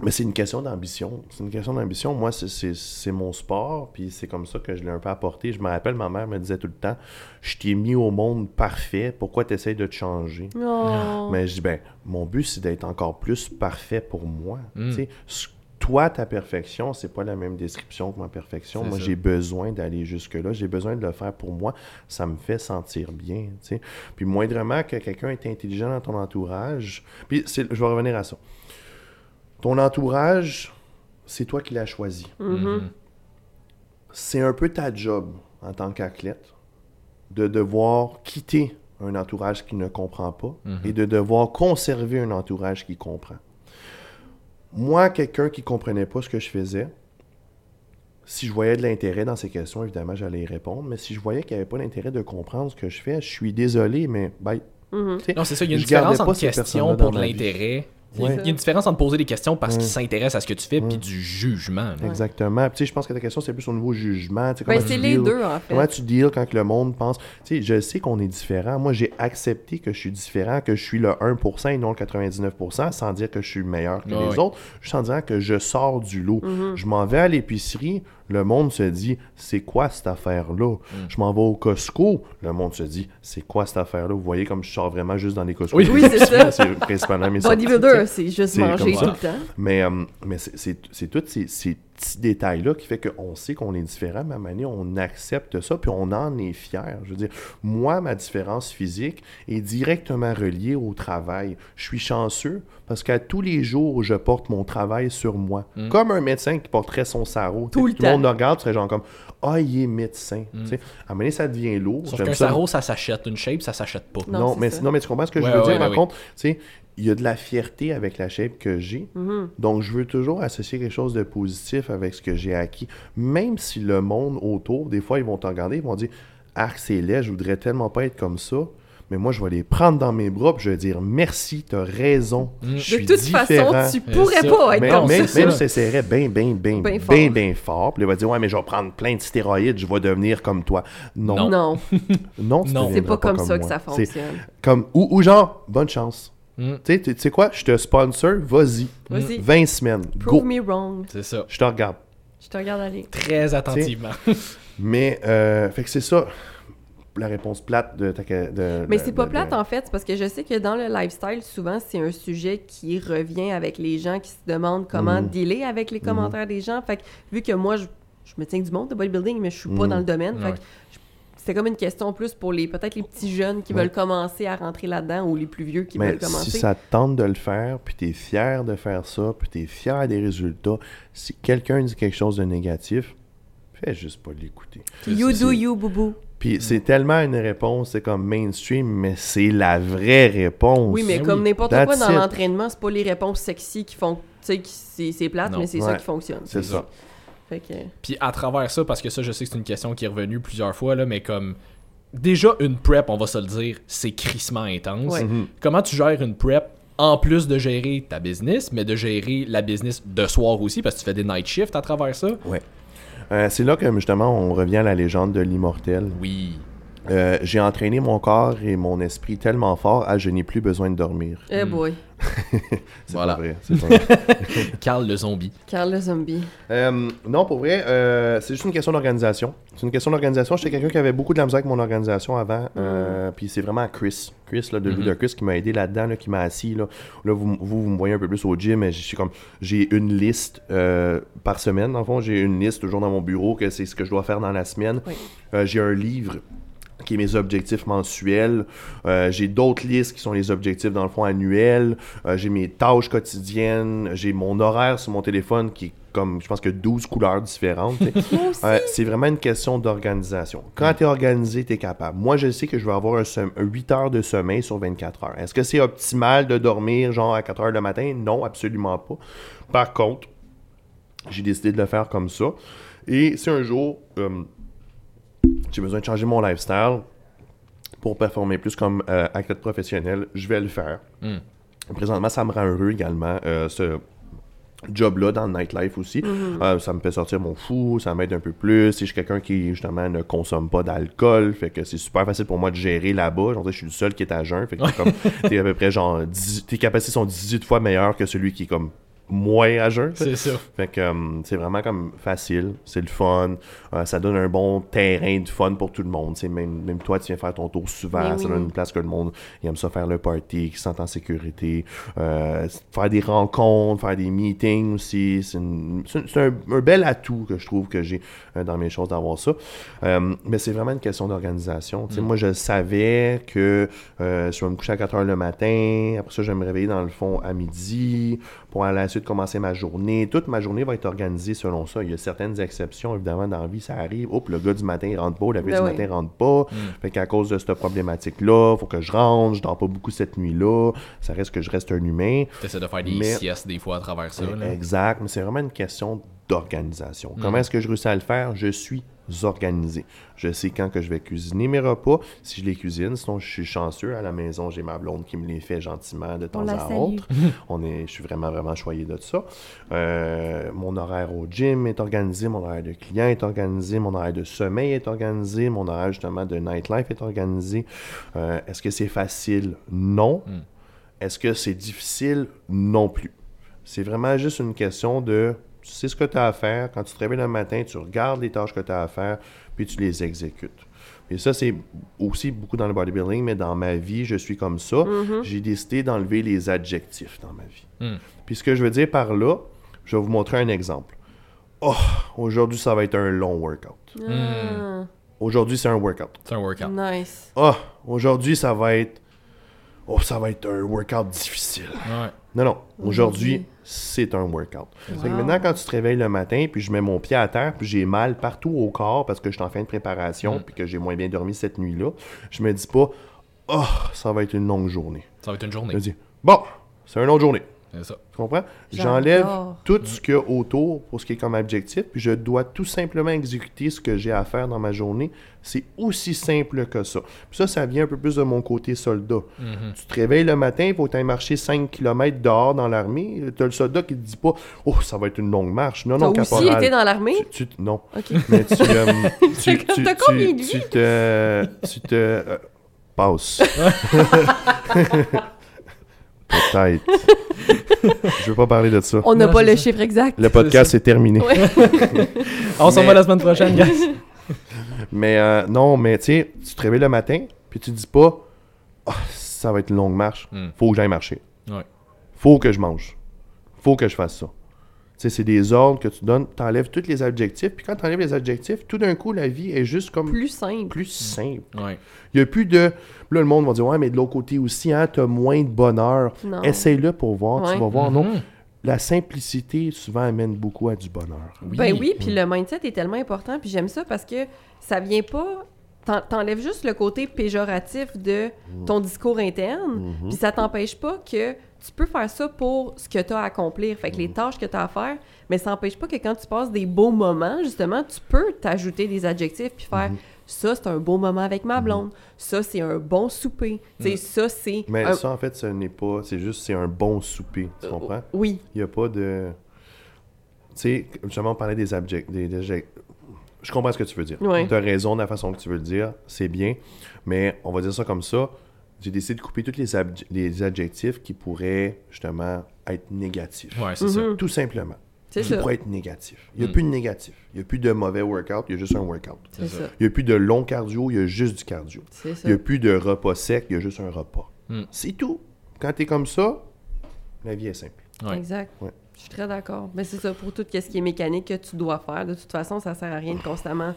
mais c'est une question d'ambition. C'est une question d'ambition. Moi, c'est- mon sport, puis c'est comme ça que je l'ai un peu apporté. Je me rappelle, ma mère me disait tout le temps Je t'ai mis au monde parfait, pourquoi tu essaies de te changer Non. mais je dis, ben, mon but, c'est d'être encore plus parfait pour moi. Mm. Tu sais, ce- toi, ta perfection, c'est pas la même description que ma perfection. Moi, j'ai besoin d'aller jusque-là. J'ai besoin de le faire pour moi. Ça me fait sentir bien. tu sais. Puis, moindrement que quelqu'un est intelligent dans ton entourage. Puis, c'est- je vais revenir à ça. Ton entourage, c'est toi qui l'as choisi. Mhm. C'est un peu ta job en tant qu'athlète de devoir quitter un entourage qui ne comprend pas Mhm. et de devoir conserver un entourage qui comprend. Moi, quelqu'un qui comprenait pas ce que je faisais, si je voyais de l'intérêt dans ces questions, évidemment, j'allais y répondre. Mais si je voyais qu'il n'y avait pas d'intérêt de comprendre ce que je fais, je suis désolé, mais bye. Non, c'est ça. Il y a une Je différence pas entre ces question pour de l'intérêt. Il y a- Ouais. il y a une différence entre poser des questions parce Ouais. qu'ils s'intéressent à ce que tu fais Ouais. puis du jugement. là. Exactement. Puis, tu sais, je pense que ta question, c'est plus au niveau jugement. tu sais, Ben, comment c'est tu les deux, en fait. Comment tu deals quand que le monde pense... Tu sais, je sais qu'on est différent. Moi, j'ai accepté que je suis différent, que je suis le 1% et non le 99%, sans dire que je suis meilleur que Ah les autres, juste en disant que je sors du lot. Mhm. Je m'en vais à l'épicerie, le monde se dit, c'est quoi cette affaire-là? Je m'en vais au Costco, le monde se dit, c'est quoi cette affaire-là? Vous voyez comme je sors vraiment juste dans les Costco. Oui. Oui, c'est ça. C'est principalement mes. Bodybuilder, c'est juste manger tout le temps. Mais, euh, mais c'est- c'est c'est tous ces, ces petits détails-là qui fait qu'on sait qu'on est différent, mais à un moment donné, on accepte ça, puis on en est fier. Je veux dire, moi, ma différence physique est directement reliée au travail. Je suis chanceux parce qu'à tous les jours, je porte mon travail sur moi. Mm. Comme un médecin qui porterait son sarrau. Tout le Tout le monde regarde, tu serais genre comme Ah, il est médecin. Mm. Tu sais, À un moment donné, ça devient lourd. Sauf qu'un ça. sarreau, ça s'achète. Une shape, ça s'achète pas. Non, Non, c'est mais, ça. non, mais tu comprends ce que je veux ouais, dire? ouais, Par ouais. contre, tu sais, il y a de la fierté avec la shape que j'ai. Mhm. Donc, je veux toujours associer quelque chose de positif avec ce que j'ai acquis. Même si le monde autour, des fois, ils vont te regarder, ils vont dire Arc, c'est laid, je voudrais tellement pas être comme ça. Mais moi, je vais les prendre dans mes bras, puis je vais dire merci, t'as raison. Mm. Je suis De toute différent. façon, tu pourrais pas être Mais, comme mais, ça. même si j'essaierais bien, bien, bien, Ben bien, fort. bien, fort, puis il va dire Ouais, mais je vais prendre plein de stéroïdes, je vais devenir comme toi. Non, Non. non, Non, c'est pas comme ça que ça fonctionne. Comme, ou, ou genre, bonne chance. Mm. Tu sais, quoi, je te sponsor, vas-y. Vas-y, 20 semaines, prove go. me wrong. C'est ça. Je te regarde. Je te regarde aller. Très attentivement. Mais, euh, fait que c'est ça. la réponse plate de ta. De, Mais c'est pas de- plate de- en fait, c'est parce que je sais que dans le lifestyle, souvent c'est un sujet qui revient avec les gens qui se demandent comment Mhm. dealer avec les commentaires des gens. Fait que vu que moi, je, je me tiens du monde de bodybuilding, mais je suis pas dans le domaine. Fait Ouais. que je- c'était comme une question plus pour les peut-être les petits jeunes qui Ouais. veulent commencer à rentrer là-dedans ou les plus vieux qui Mais veulent commencer. si ça te tente de le faire, puis t'es fier de faire ça, puis t'es fier des résultats, si quelqu'un dit quelque chose de négatif, fais juste pas l'écouter. You C'est- do you, boubou. Puis c'est tellement une réponse, c'est comme mainstream, mais c'est la vraie réponse. Oui, mais Ben comme n'importe That's quoi dans l'entraînement, c'est pas les réponses sexy qui font. Tu sais, c'est plate, Non. mais c'est ça qui fonctionne. C'est ça. Fait que. Puis à travers ça, parce que ça, je sais que c'est une question qui est revenue plusieurs fois, là, mais comme. Déjà, une prep, on va se le dire, c'est crissement intense. Ouais. Mhm. Comment tu gères une prep en plus de gérer ta business, mais de gérer la business de soir aussi, parce que tu fais des night shifts à travers ça? Ouais. Euh, c'est là que justement on revient à la légende de l'immortel. Oui. Euh, J'ai entraîné mon corps et mon esprit tellement fort à je n'ai plus besoin de dormir. Eh boy. C'est Voilà. Carl le zombie. Carl le zombie. Euh, non, pour vrai, euh, c'est juste une question d'organisation. C'est une question d'organisation. J'étais quelqu'un qui avait beaucoup de la misère avec mon organisation avant. euh, Puis c'est vraiment Chris. Chris, là, de. Ludacris, qui m'a aidé là-dedans, là, qui m'a assis. Là, là vous, vous, vous me voyez un peu plus au gym, mais j'ai comme j'ai une liste euh, par semaine. Le fond, j'ai une liste toujours dans mon bureau que c'est ce que je dois faire dans la semaine. Oui. Euh, j'ai un livre qui est mes objectifs mensuels. Euh, j'ai d'autres listes qui sont les objectifs, dans le fond, annuels. Euh, j'ai mes tâches quotidiennes. J'ai mon horaire sur mon téléphone qui est comme, je pense que 12 couleurs différentes. Euh, c'est vraiment une question d'organisation. Quand tu es organisé, tu es capable. Moi, je sais que je vais avoir un, som- un 8 heures de sommeil sur 24 heures. Est-ce que c'est optimal de dormir genre à 4 heures le matin? Non, absolument pas. Par contre, j'ai décidé de le faire comme ça. Et si un jour, euh, j'ai besoin de changer mon lifestyle pour performer plus comme euh, athlète professionnel, je vais le faire. Mm. Présentement, ça me rend heureux également, euh, ce job-là dans le nightlife aussi. Euh, ça me fait sortir mon fou, ça m'aide un peu plus. Si je suis quelqu'un qui, justement, ne consomme pas d'alcool, fait que c'est super facile pour moi de gérer là-bas. Je suis le seul qui est à jeun, fait que t'es comme, t'es à peu près genre, 10 tes capacités sont 18 fois meilleures que celui qui est comme moins à jeun. C'est ça. Fait que euh, c'est vraiment comme facile, c'est le fun, euh, ça donne un bon terrain de fun pour tout le monde. C'est même, même toi, tu viens faire ton tour souvent, ça donne une place que le monde il aime ça faire le party, qui se sent en sécurité, euh, faire des rencontres, faire des meetings aussi. C'est une- c'est c'est un, un bel atout que je trouve que j'ai euh, dans mes choses d'avoir ça. Euh, mais c'est vraiment une question d'organisation. Tu sais, Moi, je savais que euh, je vais me coucher à 4 heures le matin, après ça, je vais me réveiller dans le fond à midi pour à la suite commencer ma journée. Toute ma journée va être organisée selon ça. Il y a certaines exceptions, évidemment, dans la vie, ça arrive. Oups, le gars du matin, il rentre pas, la fille Ben du oui. matin rentre pas. Fait qu'à cause de cette problématique-là, faut que je rentre, je dors pas beaucoup cette nuit-là. Ça reste que je reste un humain. T'essaies de faire des Mais- siestes des fois à travers ça. là. Exact, mais c'est vraiment une question d'organisation. Comment est-ce que je réussis à le faire? Je suis organisé. Je sais quand que je vais cuisiner mes repas, si je les cuisine, sinon je suis chanceux. À la maison, j'ai ma blonde qui me les fait gentiment de temps à salue. autre. On est, je suis vraiment, vraiment choyé de ça. Euh, mon horaire au gym est organisé, mon horaire de client est organisé, mon horaire de sommeil est organisé, mon horaire justement de nightlife est organisé. Euh, est-ce que c'est facile? Non. Est-ce que c'est difficile? Non plus. C'est vraiment juste une question de tu sais ce que tu as à faire. Quand tu te réveilles le matin, tu regardes les tâches que tu as à faire, puis tu les exécutes. Et ça, c'est aussi beaucoup dans le bodybuilding, mais dans ma vie, je suis comme ça. J'ai décidé d'enlever les adjectifs dans ma vie. Mm. Puis ce que je veux dire par là, je vais vous montrer un exemple. Oh, aujourd'hui, ça va être un long workout. Ah, Aujourd'hui, c'est un workout. C'est un workout. nice. Oh, aujourd'hui, ça va être. Oh, ça va être un workout difficile. Ouais. Non, non. Aujourd'hui, Aujourd'hui. C'est un workout. Que maintenant, quand tu te réveilles le matin, puis je mets mon pied à terre, puis j'ai mal partout au corps parce que je suis en fin de préparation, puis que j'ai moins bien dormi cette nuit-là, je me dis pas, oh, ça va être une longue journée. Ça va être une Je journée. me dis, bon, c'est une longue journée. C'est ça. Tu comprends? J'enlève tout ce qu'il y a autour pour ce qui est comme objectif, puis je dois tout simplement exécuter ce que j'ai à faire dans ma journée. C'est aussi simple que ça. Puis ça, ça vient un peu plus de mon côté soldat. Tu te réveilles le matin, il faut que tu ailles marcher 5 km dehors dans l'armée. Tu as le soldat qui te dit pas « Oh, ça va être une longue marche. » Non, T'as non, aussi caporal. été dans l'armée? Tu, tu- non. Ok. Mais tu, euh, tu, tu, tu- combien de tu te, tu te euh, passes. Peut-être. Je veux pas parler de ça. On n'a pas le ça. chiffre exact. Le podcast est terminé. Ouais. On s'en Mais- va la semaine prochaine, guys. Mais euh, non, mais tu sais, tu te réveilles le matin, puis tu te dis pas, Ah, ça va être une longue marche. Hmm. Faut que j'aille marcher. Ouais. Faut que je mange. Faut que je fasse ça. Tu sais, c'est des ordres que tu donnes. T'enlèves tous les adjectifs, puis quand t'enlèves les adjectifs, tout d'un coup, la vie est juste comme Plus simple. plus simple. Ouais. Il n'y a plus de. Là, le monde va dire Ouais, mais de l'autre côté aussi, hein, tu as moins de bonheur. Essaye-le pour voir. Ouais. Tu vas voir. Non, Mhm. la simplicité souvent amène beaucoup à du bonheur. Ben oui, puis le mindset est tellement important, puis j'aime ça parce que ça vient pas... t'en- T'enlèves juste le côté péjoratif de ton discours interne, puis ça t'empêche pas que tu peux faire ça pour ce que tu as à accomplir, fait que les tâches que tu as à faire, mais ça n'empêche pas que quand tu passes des beaux moments, justement, tu peux t'ajouter des adjectifs puis faire ça, c'est un beau moment avec ma blonde, ça, c'est un bon souper, tu ça, c'est... Mais un- ça, en fait, ce n'est pas. C'est juste, c'est un bon souper. Tu comprends? Oui, Il n'y a pas de. Tu sais, justement, on parlait des adjectifs. Des, Je comprends ce que tu veux dire. Ouais. Tu as raison de la façon que tu veux le dire. C'est bien. Mais on va dire ça comme ça. J'ai décidé de couper tous les, adjectifs qui pourraient, justement, être négatifs. Ouais, c'est ça. Tout simplement. c'est ça, pourraient être négatifs. Il n'y a Mm. plus de négatif. Il n'y a plus de mauvais workout. Il y a juste un workout. c'est ça, Il n'y a plus de long cardio. Il y a juste du cardio. c'est ça. Il n'y a plus de repas sec. Il y a juste un repas. Mm. C'est tout. Quand tu es comme ça, la vie est simple. Ouais. Exact. Ouais. Je suis très d'accord. Mais c'est ça, pour tout ce qui est mécanique que tu dois faire, de toute façon, ça sert à rien de constamment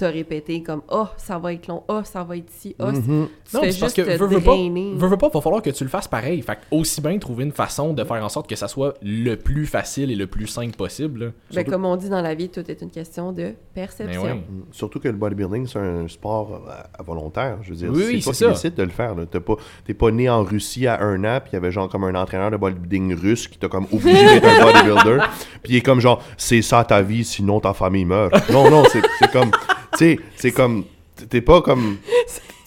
te répéter comme « Oh, ça va être long. Oh, ça va être ici. Oh, c'est- Mhm. Tu Non, fais c'est parce juste que veux, veux pas, veux, veux pas, va falloir que tu le fasses pareil. Fait aussi bien trouver une façon de faire en sorte que ça soit le plus facile et le plus simple possible. Ben, comme on dit dans la vie, tout est une question de perception. ouais. Mm. Surtout que le bodybuilding, c'est un sport euh, à volontaire. Je veux dire, Oui, oui, c'est toi c'est qui ça. décides de le faire. T'es pas, t'es pas né en Russie à un an, puis il y avait genre comme un entraîneur de bodybuilding russe qui t'a comme obligé d'être un bodybuilder. Puis il est comme genre, c'est ça ta vie, sinon ta famille meurt. Non, non, c'est comme, c'est comme, t'es pas comme,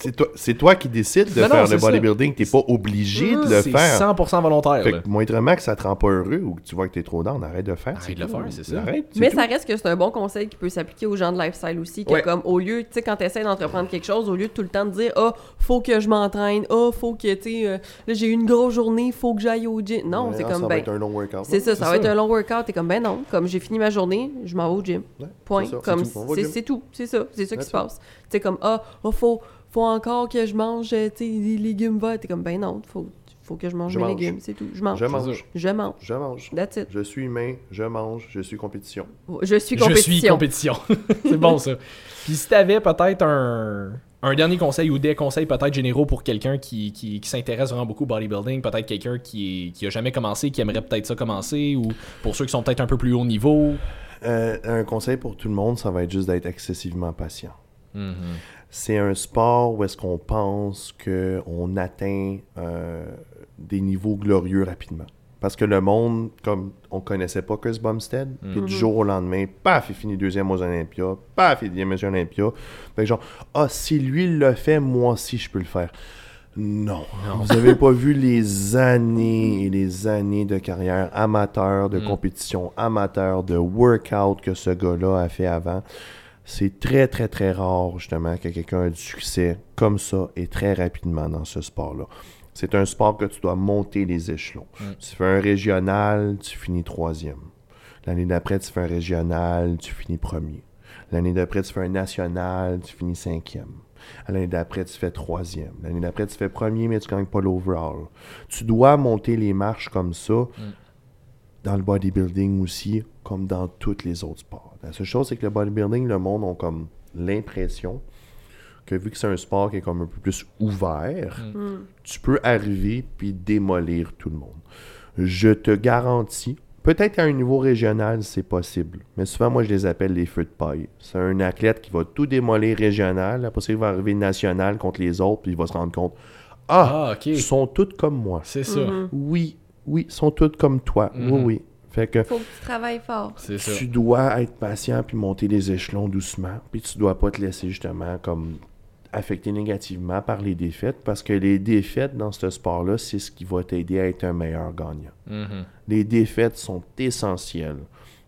c'est toi, c'est toi qui décides de Non, faire c'est le bodybuilding. T'es pas obligé de le C'est faire. 100% volontaire. Fait que moindrement que ça te rend pas heureux ou que tu vois que t'es trop down, arrête de le faire. Arrête de le faire, c'est ça. Arrête, c'est Mais tout. ça reste que c'est un bon conseil qui peut s'appliquer aux gens de lifestyle aussi. Que Ouais. comme au lieu, tu sais, quand tu essaies d'entreprendre quelque chose, au lieu de tout le temps te dire Ah, faut que je m'entraîne, ah, faut que, tu sais, euh, là j'ai eu une grosse journée, faut que j'aille au gym. Non, c'est comme ça va ben. être un long workout. C'est ça, ça c'est va être un long workout. T'es comme, ben non, comme j'ai fini ma journée, je m'en vais au gym. Point. c'est Comme c'est tout. Va c'est c'est c'est ça, c'est ça qui se passe. Tu sais, comme, ah, oh, faut, faut encore que je mange, euh, tu sais, des légumes verts. T'es comme, ben non, faut, faut que je mange Je mes mange. légumes, c'est tout. Je mange. Je mange. Je mange. Je mange. That's it. Je suis humain, je mange, je suis compétition. Je suis Je compétition. suis compétition. c'est bon ça. Puis si t'avais peut-être un, un dernier conseil ou des conseils peut-être généraux pour quelqu'un qui, qui, qui s'intéresse vraiment beaucoup au bodybuilding, peut-être quelqu'un qui, qui a jamais commencé, qui aimerait peut-être ça commencer, ou pour ceux qui sont peut-être un peu plus haut niveau? Euh, un conseil pour tout le monde, ça va être juste d'être excessivement patient. Mhm. C'est un sport où est-ce qu'on pense qu'on atteint euh, des niveaux glorieux rapidement. Parce que le monde, comme on connaissait pas Chris Bumstead, puis du jour au lendemain, paf, il finit deuxième aux Olympias, paf, il devient monsieur Olympia. Fait que genre, ah, si lui le fait, moi aussi je peux le faire. Non. Vous avez pas vu les années et les années de carrière amateur, de compétition amateur, de workout que ce gars-là a fait avant? C'est très, très, très rare, justement, que quelqu'un ait du succès comme ça et très rapidement dans ce sport-là. C'est un sport que tu dois monter les échelons. Tu fais un régional, tu finis troisième. L'année d'après, tu fais un régional, tu finis premier. L'année d'après, tu fais un national, tu finis cinquième. L'année d'après, tu fais troisième. L'année d'après, tu fais premier, mais tu gagnes pas l'overall. Tu dois monter les marches comme ça dans le bodybuilding aussi, comme dans tous les autres sports. La seule chose, c'est que le bodybuilding, le monde ont comme l'impression que vu que c'est un sport qui est comme un peu plus ouvert, tu peux arriver puis démolir tout le monde. Je te garantis, peut-être à un niveau régional, c'est possible, mais souvent, moi, je les appelle les feux de paille. C'est un athlète qui va tout démolir régional, après ça, il va arriver national contre les autres, puis il va se rendre compte Ah, Ah, ok. ils sont tous comme moi. C'est ça. Oui, oui, ils sont tous comme toi. Oui, Mhm. oui. Fait que Faut que tu travailles fort. C'est ça. tu dois être patient puis monter les échelons doucement. Puis tu dois pas te laisser justement comme affecter négativement par les défaites parce que les défaites dans ce sport-là, c'est ce qui va t'aider à être un meilleur gagnant. Mhm. Les défaites sont essentielles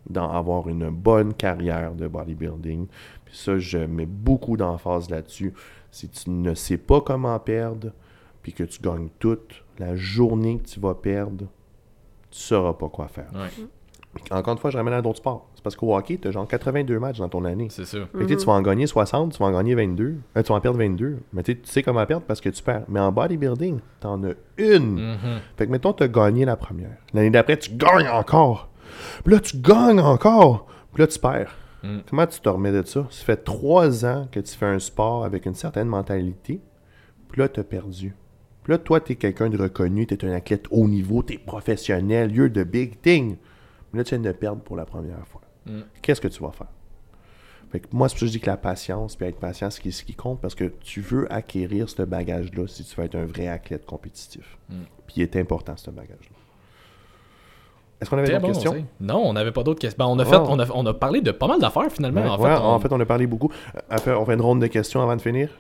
dans avoir une bonne carrière de bodybuilding. Puis ça, je mets beaucoup d'emphase là-dessus. Si tu ne sais pas comment perdre, puis que tu gagnes toute la journée que tu vas perdre, tu sauras pas quoi faire. Ouais. Encore une fois, je ramène à d'autres sports. C'est parce qu'au hockey, tu as genre 82 matchs dans ton année. C'est ça. Fait que, tu sais, tu vas en gagner 60, tu vas en gagner 22. Euh, tu vas en perdre 22. Mais tu sais- tu sais comment perdre parce que tu perds. Mais en bodybuilding, t'en as une. Mhm. Fait que mettons, tu as gagné la première. L'année d'après, tu gagnes encore. Puis là, tu gagnes encore. Puis là, tu perds. Mm. Comment tu te remets de ça? Ça fait trois ans que tu fais un sport avec une certaine mentalité. Puis là, tu as perdu. Puis là, toi, tu es quelqu'un de reconnu, tu es un athlète haut niveau, tu es professionnel, you're the big thing. Mais là, tu viens de perdre pour la première fois. Mm. Qu'est-ce que tu vas faire? Fait que moi, c'est pour ça que je dis que la patience, puis être patient, c'est ce qui compte parce que tu veux acquérir ce bagage-là si tu veux être un vrai athlète compétitif. Mm. Puis il est important, ce bagage-là. Est-ce qu'on avait d'autres bon, questions? Non, on n'avait pas d'autres questions. Ben, on, a Oh. fait, on, a, on a parlé de pas mal d'affaires finalement. Ouais, en, ouais, fait, on, en fait, on a parlé beaucoup. Euh, on fait une ronde de questions avant de finir?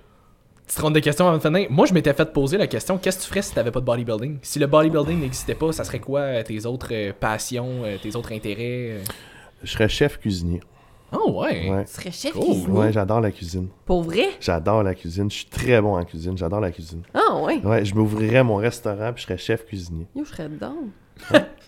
Petite ronde de questions avant de finir. Moi, je m'étais fait poser la question qu'est-ce que tu ferais si t'avais pas de bodybuilding? Si le bodybuilding n'existait pas, ça serait quoi euh, tes autres euh, passions, euh, tes autres intérêts euh? Je serais chef cuisinier. Oh, ouais. Ouais, Tu serais chef Cool. cuisinier? ouais j'adore la cuisine. Pour vrai? J'adore la cuisine. Je suis très bon en cuisine. J'adore la cuisine. Ah ouais. Ouais, je m'ouvrirais mon restaurant puis je serais chef cuisinier. Yo, je serais dedans.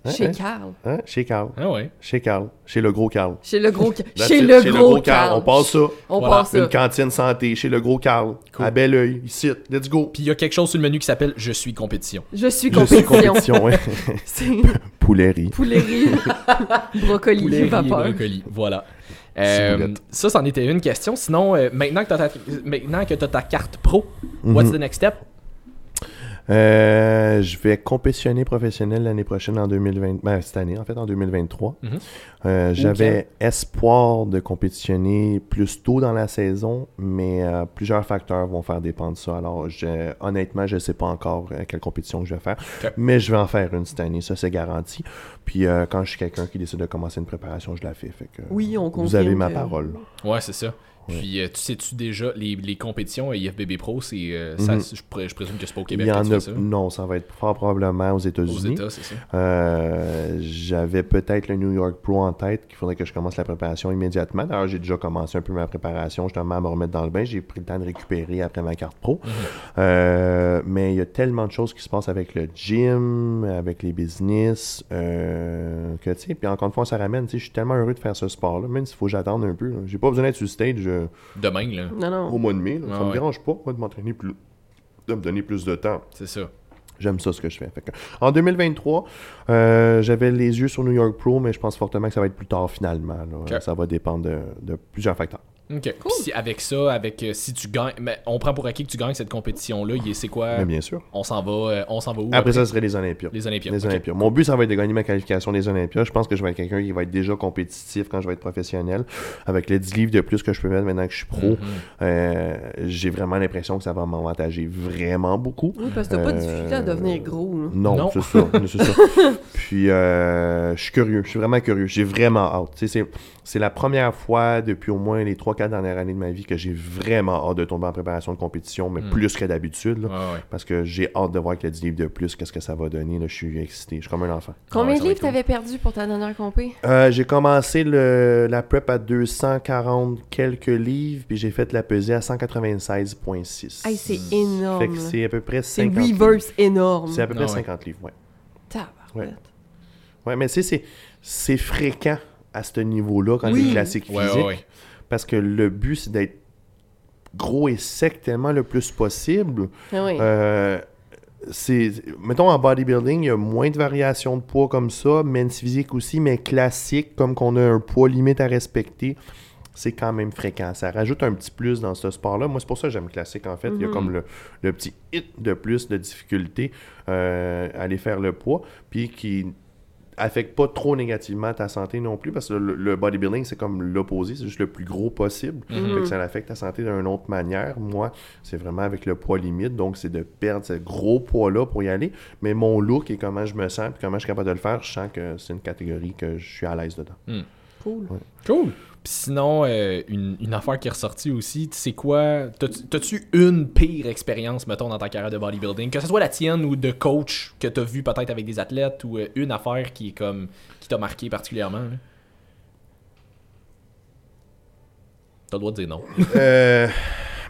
Hein, Chez hein, Carl. hein, Chez Carl. Ah, ouais. Chez Carl. Chez le gros Carl. Chez le gros, chez le gros Carl. On passe ça. On Voilà, passe ça. Une cantine santé chez le gros Carl. Cool. À bel oeil. Ici. Let's go. Puis il y a quelque chose sur le menu qui s'appelle Je suis compétition. Je suis Je suis compétition. compétition, ouais. C'est Poulerie. poulerie, brocoli, vapeur. brocoli. Voilà. Euh, ça, c'en était une question. Sinon, euh, maintenant que tu as, maintenant que t'as ta carte pro, what's Mhm. the next step? Euh, je vais compétitionner professionnel l'année prochaine en 2020. Ben, cette année, en fait, en 2023. Mhm. Euh, J'avais espoir de compétitionner plus tôt dans la saison, mais euh, plusieurs facteurs vont faire dépendre ça. Alors, je- honnêtement, je ne sais pas encore euh, quelle compétition que je vais faire, mais je vais en faire une cette année, ça c'est garanti. Puis euh, quand je suis quelqu'un qui décide de commencer une préparation, je la fais. fait que, Oui, on. Vous avez ma que- parole. Ouais, c'est ça. Puis, euh, tu sais-tu déjà, les, les compétitions à IFBB Pro, c'est, euh, ça, Mhm. je, pr- je présume que c'est pas au Il Québec y que en a. ça. Non, ça va être fort probablement aux Aux États-Unis. États, c'est ça. Euh, J'avais peut-être le New York Pro en tête qu'il faudrait que je commence la préparation immédiatement. D'ailleurs, j'ai déjà commencé un peu ma préparation, justement à me remettre dans le bain. J'ai pris le temps de récupérer après ma carte pro. Mhm. Euh, mais il y a tellement de choses qui se passent avec le gym, avec les business, que tu sais, puis encore une fois, ça ramène. Tu sais, je suis tellement heureux de faire ce sport-là, même s'il faut que j'attende un peu. J'ai pas besoin d'être sur le stage Demain, là. Non, non. au mois de mai. là. Ah ça me ouais. dérange pas, moi, de m'entraîner plus, de me donner plus de temps. C'est ça. J'aime ça ce que je fais. Fait que, en 2023, euh, j'avais les yeux sur New York Pro, mais je pense fortement que ça va être plus tard finalement. Ça va dépendre de, de plusieurs facteurs. OK. Puis si- avec ça, avec euh, si tu gagnes, mais on prend pour acquis que tu gagnes cette compétition-là, c'est quoi? Mais bien sûr. On s'en va, euh, on s'en va où Après ça, ce serait les Olympiades. Les Olympiades. Les. Olympiades. Mon but, ça va être de gagner ma qualification des Olympiades. Je pense que je vais être quelqu'un qui va être déjà compétitif quand je vais être professionnel. Avec les 10 livres de plus que je peux mettre maintenant que je suis pro, Mhm. euh, j'ai vraiment l'impression que ça va m'avantager vraiment beaucoup. Oui, parce que t'as pas de difficulté à devenir gros. Non, Non. c'est ça. Puis, euh, je suis curieux. Je suis vraiment curieux. J'ai vraiment hâte. Tu sais, c'est, c'est la première fois depuis au moins les 3-4 dernières années de ma vie que j'ai vraiment hâte de tomber en préparation de compétition, mais Mm. plus que d'habitude. là. Ouais, ouais. Parce que j'ai hâte de voir avec le 10 livres de plus, qu'est-ce que ça va donner. Là, je suis excité. Je suis comme un enfant. Combien de va livres t'avais perdu pour ta dernière compé? Euh, j'ai commencé le, la prep à 240 quelques livres, puis j'ai fait la pesée à 196,6. Hey, c'est énorme. Fait que c'est à peu près C'est 50 livres. reverse énorme. C'est à peu près Ah ouais. 50 livres, ouais. Tabarouette. Ouais, mais tu sais, c'est- c'est fréquent à ce niveau-là quand Oui. les classiques Ouais, physiques. ouais, ouais. Parce que le but, c'est d'être gros et sec tellement le plus possible. Ah oui. Euh, c'est mettons en bodybuilding il y a moins de variations de poids comme ça men's physique aussi mais classique comme qu'on a un poids limite à respecter c'est quand même fréquent ça rajoute un petit plus dans ce sport là moi c'est pour ça que j'aime classique en fait il y a Mhm. comme le, le petit hit de plus de difficulté euh, à aller faire le poids puis qui affecte pas trop négativement ta santé non plus parce que le, le bodybuilding c'est comme l'opposé c'est juste le plus gros possible fait que ça affecte ta santé d'une autre manière. Moi, c'est vraiment avec le poids limite, donc c'est de perdre ce gros poids-là pour y aller. Mais mon look et comment je me sens, puis comment je suis capable de le faire, je sens que c'est une catégorie que je suis à l'aise dedans. Cool. Cool. Sinon, euh, une, affaire qui est ressortie aussi, c'est quoi T'as-tu une pire expérience, mettons, dans ta carrière de bodybuilding? Que ce soit la tienne ou de coach que t'as vu peut-être avec des athlètes ou euh, une affaire qui est comme qui t'a marqué particulièrement? T'as le droit de dire non. Euh,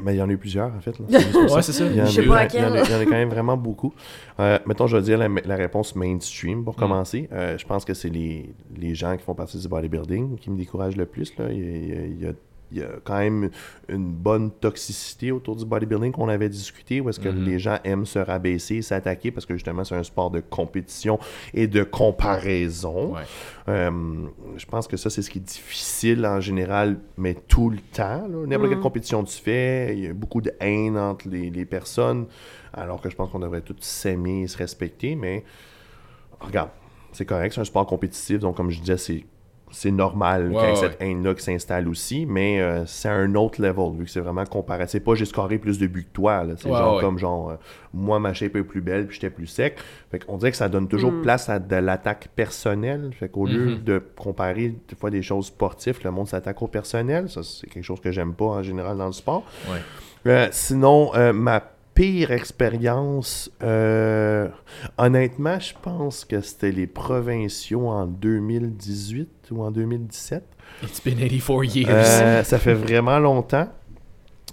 Mais il y en a eu plusieurs, en fait. là. Ouais, c'est ça. Il y en a Je sais eu- pas à il y en a- quel. il y en a quand même vraiment beaucoup. Euh, mettons, je vais dire la, la réponse mainstream Mm. pour commencer. Euh, je pense que c'est les, les gens qui font partie du bodybuilding qui me découragent le plus. Là. Il, y a, il y a- il y a- quand même une bonne toxicité autour du bodybuilding qu'on avait discuté, où est-ce que Mhm. les gens aiment se rabaisser, s'attaquer, parce que justement, c'est un sport de compétition et de comparaison. Ouais. Euh, je pense que ça, c'est ce qui est difficile en général, mais tout le temps. N'importe quelle Mhm. compétition tu fais, il y a beaucoup de haine entre les, les personnes, alors que je pense qu'on devrait tous s'aimer et se respecter, mais regarde, c'est correct, c'est un sport compétitif, donc comme je disais, c'est. C'est normal Ouais, qu'il y ait ouais, cette haine-là qui s'installe aussi, mais euh, c'est à un autre level, vu que c'est vraiment comparé. C'est pas j'ai scoré plus de buts que toi, là. c'est Ouais, genre ouais. comme genre, euh, moi ma shape est plus belle puis j'étais plus sec. Fait qu'on dirait que ça donne toujours Mm. place à de l'attaque personnelle. Fait qu'au lieu Mhm. de comparer des fois des choses sportives, le monde s'attaque au personnel. Ça, c'est quelque chose que j'aime pas en général dans le sport. Ouais. Euh, sinon, euh, ma pire expérience, euh, honnêtement, je pense que c'était les provinciaux en 2018 ou en 2017. It's been 84 years. Euh, ça fait vraiment longtemps.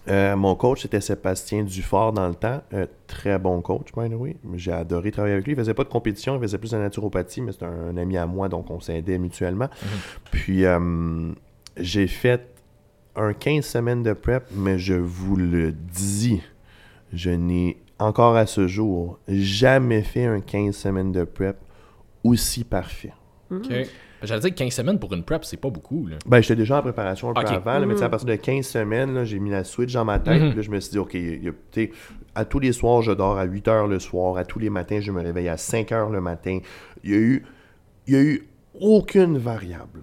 Euh, mon coach, c'était Sébastien Dufort dans le temps. Euh, très bon coach, by the way. J'ai adoré travailler avec lui. Il faisait pas de compétition, il faisait plus de naturopathie, mais c'est un, un ami à moi, donc on s'aidait mutuellement. Puis, euh, j'ai fait un 15 semaines de prep, mais je vous le dis, je n'ai encore à ce jour jamais fait un 15 semaines de prep aussi parfait. OK. J'allais dire que 15 semaines pour une prep, c'est pas beaucoup. Là. Ben, j'étais déjà en préparation un peu avant, là, mais à partir de 15 semaines, là, j'ai mis la switch dans ma tête. Puis là, je me suis dit, OK, il y a- à tous les soirs, je dors à 8 heures le soir. À tous les matins, je me réveille à 5 heures le matin. Il y a eu, il y a eu aucune variable.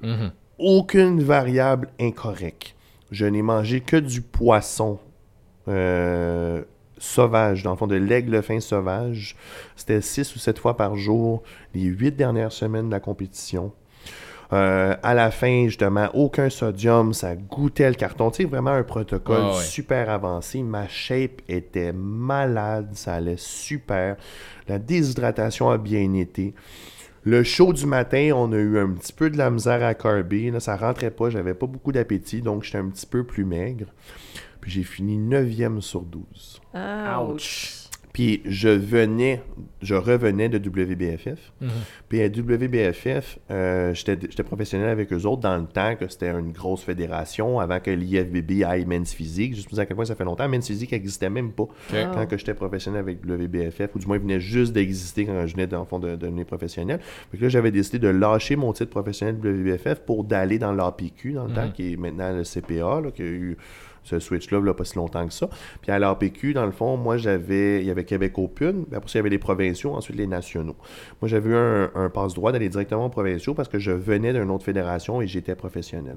Aucune variable incorrecte. Je n'ai mangé que du poisson euh, sauvage, dans le fond, de l'aigle fin sauvage. C'était 6 ou 7 fois par jour, les 8 dernières semaines de la compétition. Euh, à la fin, justement, aucun sodium, ça goûtait le carton. Tu sais, vraiment un protocole ouais. super avancé. Ma shape était malade, ça allait super. La déshydratation a bien été. Le show du matin, on a eu un petit peu de la misère à carber. Là, ça rentrait pas, j'avais pas beaucoup d'appétit, donc j'étais un petit peu plus maigre. Puis j'ai fini 9e sur 12. Ouch. Puis je venais, je revenais de WBFF. Mhm. Puis à WBFF, euh, j'étais professionnel avec eux autres dans le temps que c'était une grosse fédération, avant que l'IFBB aille Men's Physique. Juste pour dire à quel point ça fait longtemps. Men's Physique n'existait même pas quand que j'étais professionnel avec WBFF, ou du moins il venait juste d'exister quand je venais dans le fond de, de devenir professionnel. Que là, j'avais décidé de lâcher mon titre professionnel de WBFF pour d'aller dans l'APQ dans le temps, qui est maintenant le CPA, là, qui a eu ce switch-là, là, pas si longtemps que ça. Puis à l'APQ, dans le fond, moi, j'avais, il y avait Québec Open, puis après ça, il y avait les provinciaux, ensuite les nationaux. Moi, j'avais eu un, un passe-droit d'aller directement aux provinciaux parce que je venais d'une autre fédération et j'étais professionnel.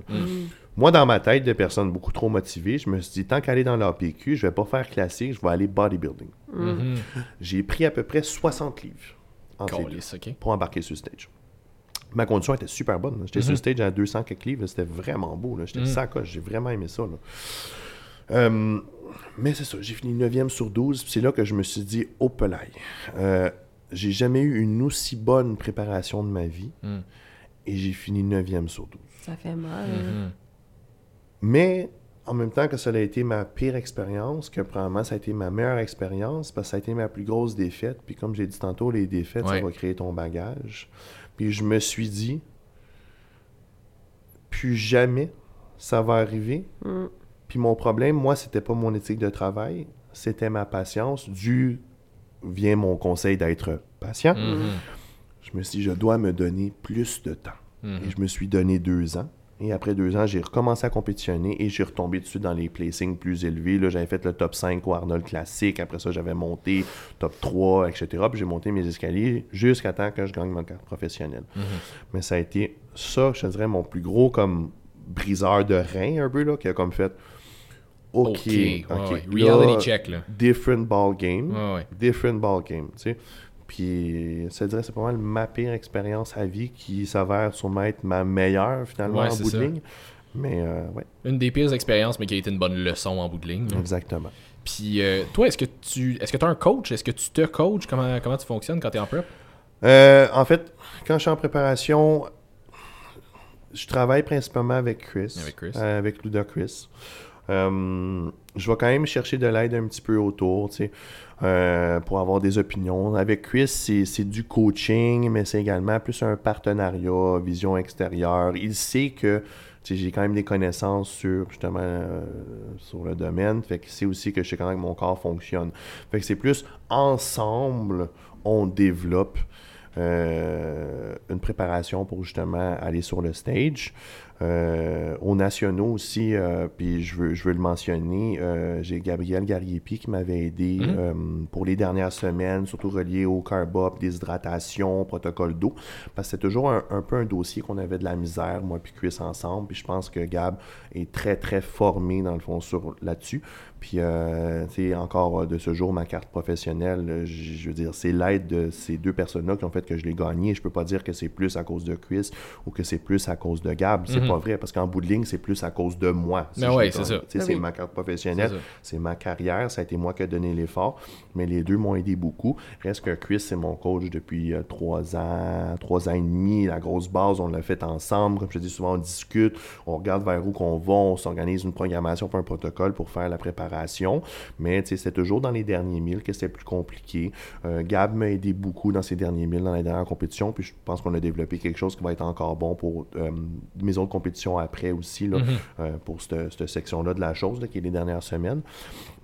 Moi, dans ma tête de personne beaucoup trop motivée, je me suis dit, tant qu'aller dans l'APQ, je vais pas faire classique, je vais aller bodybuilding. Mhm. J'ai pris à peu près 60 livres entre les deux Câlisse, OK. pour embarquer sur stage. Ma condition était super bonne. J'étais sur stage à 200 quelques livres. C'était vraiment beau. J'étais Mhm. sacoche. J'ai vraiment aimé ça. là. Euh, mais c'est ça. J'ai fini 9e sur 12. puis C'est là que je me suis dit, oh pelaille. Euh, j'ai jamais eu une aussi bonne préparation de ma vie. Mhm. Et j'ai fini 9e sur 12. Ça fait mal. Mhm. Mais en même temps que ça a été ma pire expérience, que probablement ça a été ma meilleure expérience, parce que ça a été ma plus grosse défaite. Puis comme j'ai dit tantôt, les défaites, Ouais. ça va créer ton bagage. Puis je me suis dit, plus jamais ça va arriver. Mm. Puis mon problème, moi, c'était pas mon éthique de travail, c'était ma patience. Du vient mon conseil d'être patient. Mhm. Je me suis dit, je dois me donner plus de temps. Mhm. Et je me suis donné deux ans. Et après deux ans, j'ai recommencé à compétitionner et j'ai retombé dessus dans les placings plus élevés. Là, j'avais fait le top 5 au Arnold Classic. Après ça, j'avais monté top 3, etc. Puis j'ai monté mes escaliers jusqu'à temps que je gagne ma carte professionnelle. Mhm. Mais ça a été ça, je te dirais, mon plus gros comme briseur de rein un peu, là, qui a comme fait OK, OK. ouais, OK, ouais. là, Reality check, là. different ball game ouais. different ball game, tu sais. Puis, ça dirait, c'est pas mal ma pire expérience à vie qui s'avère sûrement être ma meilleure, finalement, Ouais, en bout de ligne. Mais, euh, ouais, Une des pires expériences, mais qui a été une bonne leçon en bout de ligne. exactement. Puis euh, toi, est-ce que tu est-ce que as un coach? Est-ce que tu te coaches? Comment, comment tu fonctionnes quand tu es en prep? Euh, en fait, quand je suis en préparation, je travaille principalement avec Chris. Avec Chris. euh, avec Luda Chris. Euh, je vais quand même chercher de l'aide un petit peu autour, tu sais, euh, pour avoir des opinions. Avec Chris, c'est du coaching, mais c'est également plus un partenariat, vision extérieure. Il sait que j'ai quand même des connaissances sur justement euh, sur le domaine. Fait que c'est aussi que je sais quand mon corps fonctionne. Fait que c'est plus ensemble, on développe une préparation pour justement aller sur le stage. Euh, aux nationaux aussi, euh, puis je veux, je veux le mentionner, euh, j'ai Gabriel Gariepi qui m'avait aidé Mhm. euh, pour les dernières semaines, surtout relié au carb-up, déshydratation, protocole d'eau, parce que c'est toujours un, un peu un dossier qu'on avait de la misère, moi puis Chris ensemble, puis je pense que Gab est très très formé dans le fond sur là-dessus. Puis, euh, tu sais, encore euh, de ce jour, ma carte professionnelle, euh, je veux dire, c'est l'aide de ces deux personnes-là qui ont fait que je l'ai gagné. Je peux pas dire que c'est plus à cause de Chris ou que c'est plus à cause de Gab. C'est Mhm. pas vrai, parce qu'en bout de ligne, c'est plus à cause de moi. si Mais je ouais, c'est ça. Ben C'est oui. ma carte professionnelle, c'est ma carrière, ça a été moi qui ai donné l'effort, mais les deux m'ont aidé beaucoup. Reste que Chris, c'est mon coach depuis euh, trois ans, trois ans et demi. La grosse base, on l'a fait ensemble. Comme je te dis souvent, on discute, on regarde vers où qu'on va, on s'organise une programmation pour un protocole pour faire la préparation. Mais c'était toujours dans les derniers milles que c'était plus compliqué. Euh, Gab m'a aidé beaucoup dans ces derniers milles, dans les dernières compétitions, puis je pense qu'on a développé quelque chose qui va être encore bon pour euh, mes autres compétitions après aussi, là, Mhm. euh, pour cette, cette section-là de la chose, là, qui est les dernières semaines.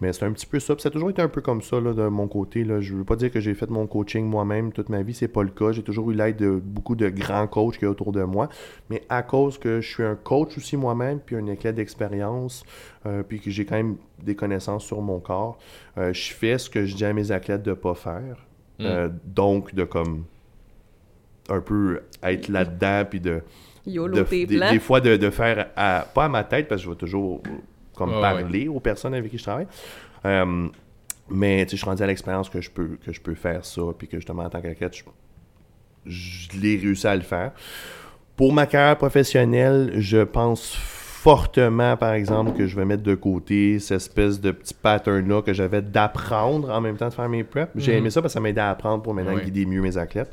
Mais c'est un petit peu ça. Puis ça a toujours été un peu comme ça là, de mon côté. Là. Je veux pas dire que j'ai fait mon coaching moi-même toute ma vie, c'est pas le cas. J'ai toujours eu l'aide de beaucoup de grands coachs qui y a autour de moi. Mais à cause que je suis un coach aussi moi-même, puis un éclat d'expérience, euh, puis que j'ai quand même des connaissances sur mon corps, euh, je fais ce que je dis à mes athlètes de pas faire. Mm. Euh, donc, de comme un peu être là-dedans, puis de YOLO de- des, plans. des fois de, de faire à, pas à ma tête parce que je vais toujours comme parler aux personnes avec qui je travaille. Euh, mais tu sais je suis rendu à l'expérience que je peux que je peux faire ça puis que justement en tant qu'athlète je, je l'ai réussi à le faire. Pour ma carrière professionnelle je pense fortement par exemple que je vais mettre de côté cette espèce de petit pattern là que j'avais d'apprendre en même temps de faire mes preps. J'ai Mhm. aimé ça parce que ça m'aidait à apprendre pour maintenant guider mieux mes athlètes.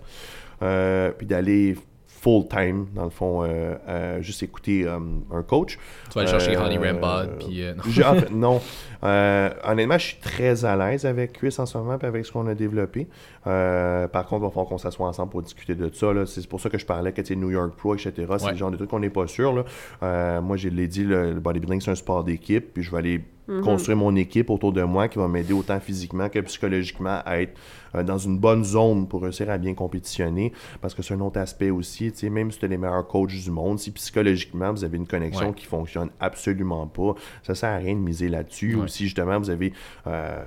Euh, puis d'aller full time dans le fond euh, euh, juste écouter euh, un coach Tu vas aller chercher Euh, Honey Rambod, puis euh, non. En fait, non. Euh, honnêtement, je suis très à l'aise avec Chris en ce moment et avec ce qu'on a développé. Euh, par contre, il va falloir qu'on s'assoie ensemble pour discuter de ça. C'est pour ça que je parlais que tu sais, New York Pro, etc. C'est Ouais. le genre de trucs qu'on n'est pas sûr. Là. Euh, moi, je l'ai dit, le, le bodybuilding, c'est un sport d'équipe. Puis je vais aller construire mon équipe autour de moi qui va m'aider autant physiquement que psychologiquement à être euh, dans une bonne zone pour réussir à bien compétitionner. Parce que c'est un autre aspect aussi. Même si tu es les meilleurs coachs du monde, si psychologiquement vous avez une connexion Ouais. qui fonctionne absolument pas, ça sert à rien de miser là-dessus. Ouais. Ou si justement vous avez euh,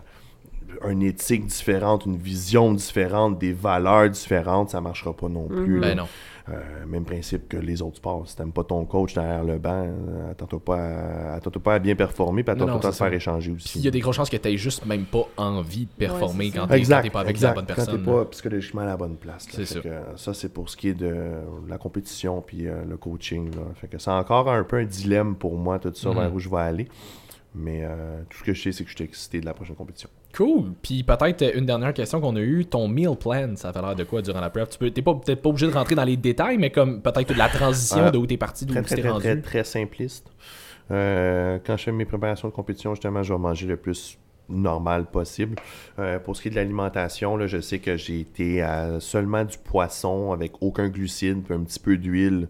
une éthique différente, une vision différente, des valeurs différentes, ça marchera pas non plus. là. Ben non. Euh, même principe que les autres sports. Si t'aimes pas ton coach derrière le banc, attends-toi pas, à- attends-toi pas à bien performer, puis attends-toi à se faire échanger aussi. il y a des grosses chances que tu juste même pas envie de performer Ouais, quand t'es quand pas avec exact. la bonne Quand personne. t'es pas psychologiquement à la bonne place. C'est ça. que, euh, ça, c'est pour ce qui est de la compétition puis euh, le coaching. Là. Fait que c'est encore un peu un dilemme pour moi, tout ça, Mhm. vers où je vais aller. Mais euh, tout ce que je sais, c'est que je suis excité de la prochaine compétition. Cool. Puis peut-être euh, une dernière question qu'on a eue, ton meal plan, ça a l'air de quoi durant la prep? Tu peux, t'es pas peut-être pas obligé de rentrer dans les détails, mais comme peut-être de la transition Euh, de où t'es parti, d'où Très, tu très, t'es très, rendu. très, très simpliste. Euh, quand je fais mes préparations de compétition, justement, je vais manger le plus normal possible. Euh, pour ce qui est de l'alimentation, là, je sais que j'ai été à seulement du poisson avec aucun glucide, puis un petit peu d'huile.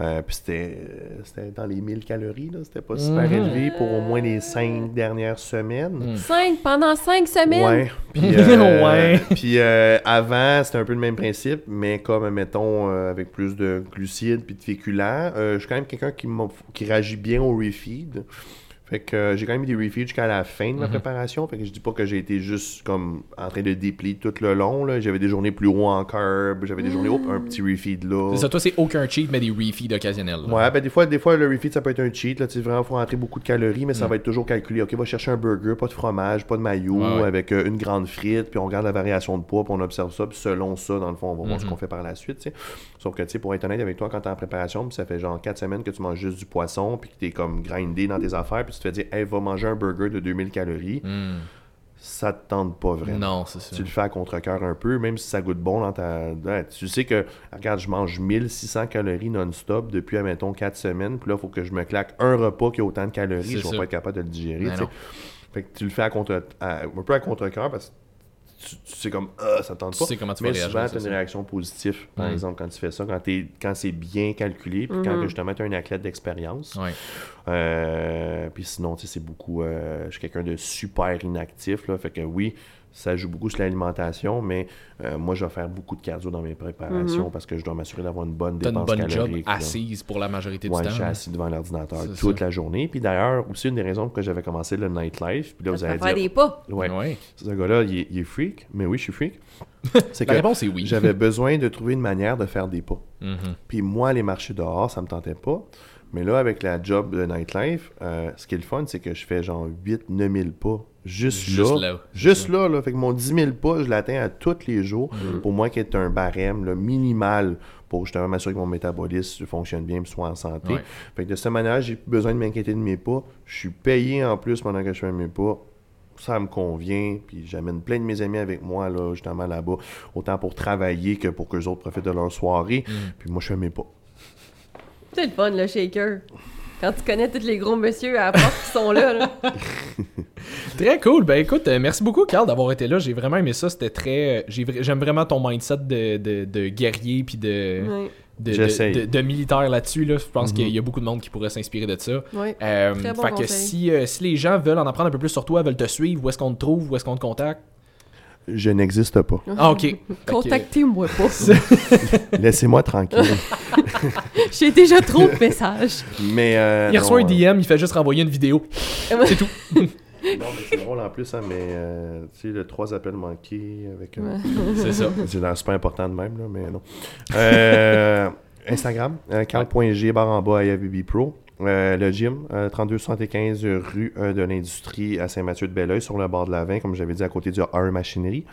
Euh, puis c'était euh, c'était dans les 1000 calories, là. c'était pas super Mhm. élevé pour au moins les cinq dernières semaines. Mhm. Cinq pendant cinq semaines? Ouais. Puis, euh, Ouais. puis euh, avant, c'était un peu le même principe, mais comme, mettons, euh, avec plus de glucides puis de féculents, euh, je suis quand même quelqu'un qui, m'a- qui réagit bien au refeed. Fait que euh, j'ai quand même eu des refeeds jusqu'à la fin de ma Mhm. préparation. Fait que je dis pas que j'ai été juste comme en train de déplier tout le long. J'avais des journées plus haut en carb, j'avais des journées, hop, un petit refeed là. C'est ça, toi, c'est aucun cheat, mais des refeeds occasionnels. là. Ouais, ben des fois, des fois le refeed ça peut être un cheat. Là, tu sais, vraiment, faut rentrer beaucoup de calories, mais ça Mm. va être toujours calculé. Ok, va chercher un burger, pas de fromage, pas de maillot, Ouais, ouais. avec euh, une grande frite, puis on regarde la variation de poids, puis on observe ça, puis selon ça, dans le fond, on va voir ce Mhm. qu'on fait par la suite. tu sais. Sauf que, tu sais, pour être honnête avec toi, quand t'es en préparation, puis ça fait genre 4 semaines que tu manges juste du poisson, puis que t'es comme grindé dans tes affaires, puis tu te fais dire, hey, va manger un burger de 2000 calories. Hmm. ça te tente pas vraiment. Non, c'est ça. Tu le fais à contre-cœur un peu, même si ça goûte bon dans ta. ouais, tu sais que, regarde, je mange 1600 calories non-stop depuis, admettons, 4 semaines. Puis là, il faut que je me claque un repas qui a autant de calories. Je vais pas être capable de le digérer. Ben. Fait que tu le fais à contre, à- un peu à contre-cœur parce que tu, tu sais comme, ah, ça tente Tu pas. sais comment tu vas Mais réagir, souvent, c'est tu as une ça. réaction positive, par Mm. exemple, quand tu fais ça, quand, t'es- quand c'est bien calculé, puis quand que, justement tu as un athlète d'expérience. Ouais. Euh, puis sinon, tu sais, c'est beaucoup. euh, je suis quelqu'un de super inactif, là. Fait que oui, ça joue beaucoup sur l'alimentation, mais euh, moi, je vais faire beaucoup de cardio dans mes préparations parce que je dois m'assurer d'avoir une bonne T'as une dépense bonne job calorique. là. assise pour la majorité Ouais, du je suis temps. assis devant l'ordinateur toute ça. la journée. Puis d'ailleurs, aussi une des raisons pour que j'avais commencé le nightlife. Puis là, Ça vous allez faire dire, des pas. ouais, Ouais. ce gars-là, il, est- il est freak. Mais oui, je suis freak. C'est La que réponse est oui. j'avais besoin de trouver une manière de faire des pas. Mhm. Puis moi, aller marcher dehors, ça me tentait pas. Mais là, avec la job de nightlife, euh, ce qui est le fun, c'est que je fais genre 8-9 000 pas. Juste, Juste là. là. Juste là, là. Fait que mon 10 000 pas, je l'atteins à tous les jours. Mm. Pour moi, qui est un barème là, minimal pour justement m'assurer que mon métabolisme fonctionne bien et soit en santé. Ouais. Fait que de cette manière, j'ai plus besoin de m'inquiéter de mes pas. Je suis payé en plus pendant que je fais mes pas. Ça me convient, puis j'amène plein de mes amis avec moi, là, justement là-bas, autant pour travailler que pour que les autres profitent de leur soirée. Mm. Puis moi, je fais mes pas. C'est le fun, le shaker. Quand tu connais tous les gros monsieur à la porte qui sont là, là. Très cool. Ben écoute, euh, merci beaucoup, Carl, d'avoir été là. J'ai vraiment aimé ça. C'était très. euh, j'ai vra- J'aime vraiment ton mindset de, de, de guerrier puis de, de, de, J'essaye. de- de militaire là-dessus. Là. Je pense Mhm. qu'il y a beaucoup de monde qui pourrait s'inspirer de ça. Euh, Très bon fait que conseil. si, euh, si les gens veulent en apprendre un peu plus sur toi, veulent te suivre, où est-ce qu'on te trouve, où est-ce qu'on te contacte? Je n'existe pas. Ah, ok. Fait que- Contactez-moi pas. Laissez-moi tranquille. J'ai déjà trop de messages. mais. euh, Il reçoit un DM, il fait juste renvoyer une vidéo. C'est tout. non, mais c'est drôle en plus, hein, mais. euh, tu sais, le trois appels manqués avec. euh, C'est ça. C'est super important de même, là, mais non. Euh, Instagram, euh, carl.g barre en bas IFBB Pro. Euh, le gym, euh, 3275 rue euh, de l'Industrie à Saint-Mathieu-de-Belleuil, sur le bord de la 20, comme j'avais dit, à côté du R Machinerie.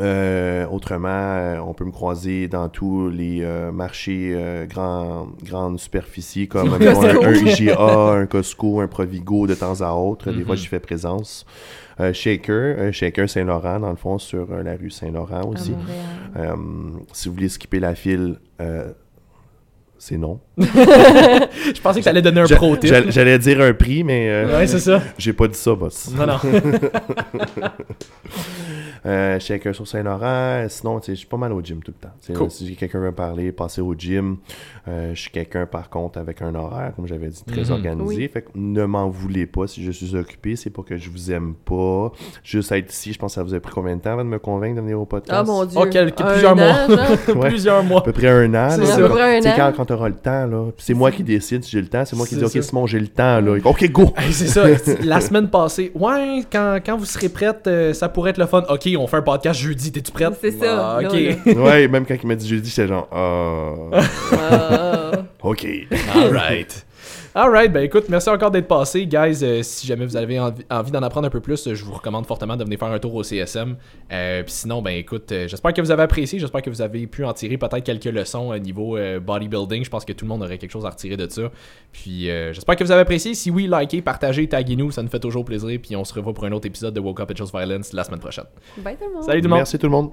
Euh, autrement, euh, on peut me croiser dans tous les marchés grand, grandes superficies comme un, un IGA, un Costco, un Provigo de temps à autre. Des fois, Mhm. j'y fais présence. Euh, Shaker, euh, Shaker Saint-Laurent, dans le fond, sur euh, la rue Saint-Laurent aussi. Euh, si vous voulez skipper la file, c'est non. Je pensais que t'allais donner un pro tip. J'allais dire un prix, mais euh, Ouais, c'est ça. j'ai pas dit ça, boss. Non, non. Euh, Shaker sur Saint-Laurent. Sinon, je suis pas mal au gym tout le temps. Cool. Si quelqu'un veut parler, passer au gym. Euh, je suis quelqu'un, par contre, avec un horaire, comme j'avais dit, très Mhm. organisé. Oui. Fait que ne m'en voulez pas si je suis occupé. C'est pas que je vous aime pas. Juste être ici, je pense que ça vous a pris combien de temps avant de me convaincre de venir au podcast? Ah mon dieu. Oh, plusieurs an, mois. Ouais. Plusieurs mois. À peu près un an. C'est ça. À peu près un quand, an. quand t'auras le temps, là. Puis C'est moi qui décide si j'ai le temps. C'est moi qui C'est dis, OK, ça. Simon, j'ai le temps, là. OK, go! Hey, c'est ça, la semaine passée. Ouais, quand, quand vous serez prête, euh, ça pourrait être le fun. Ok, on fait un podcast jeudi, t'es-tu prête? C'est ça, Ah, ok. ouais, même quand il m'a dit jeudi, j'étais genre, ah, Ah. OK. Alright. Alright, ben écoute, merci encore d'être passé. Guys, euh, si jamais vous avez envie, envie d'en apprendre un peu plus, je vous recommande fortement de venir faire un tour au CSM. Euh, Puis sinon, ben écoute, euh, j'espère que vous avez apprécié. J'espère que vous avez pu en tirer peut-être quelques leçons au niveau euh, bodybuilding. Je pense que tout le monde aurait quelque chose à retirer de ça. Puis euh, j'espère que vous avez apprécié. Si oui, likez, partagez, taguez-nous. Ça nous fait toujours plaisir. Puis on se revoit pour un autre épisode de Woke Up and Chose Violence la semaine prochaine. Bye tout le monde. Salut tout le monde! Merci tout le monde.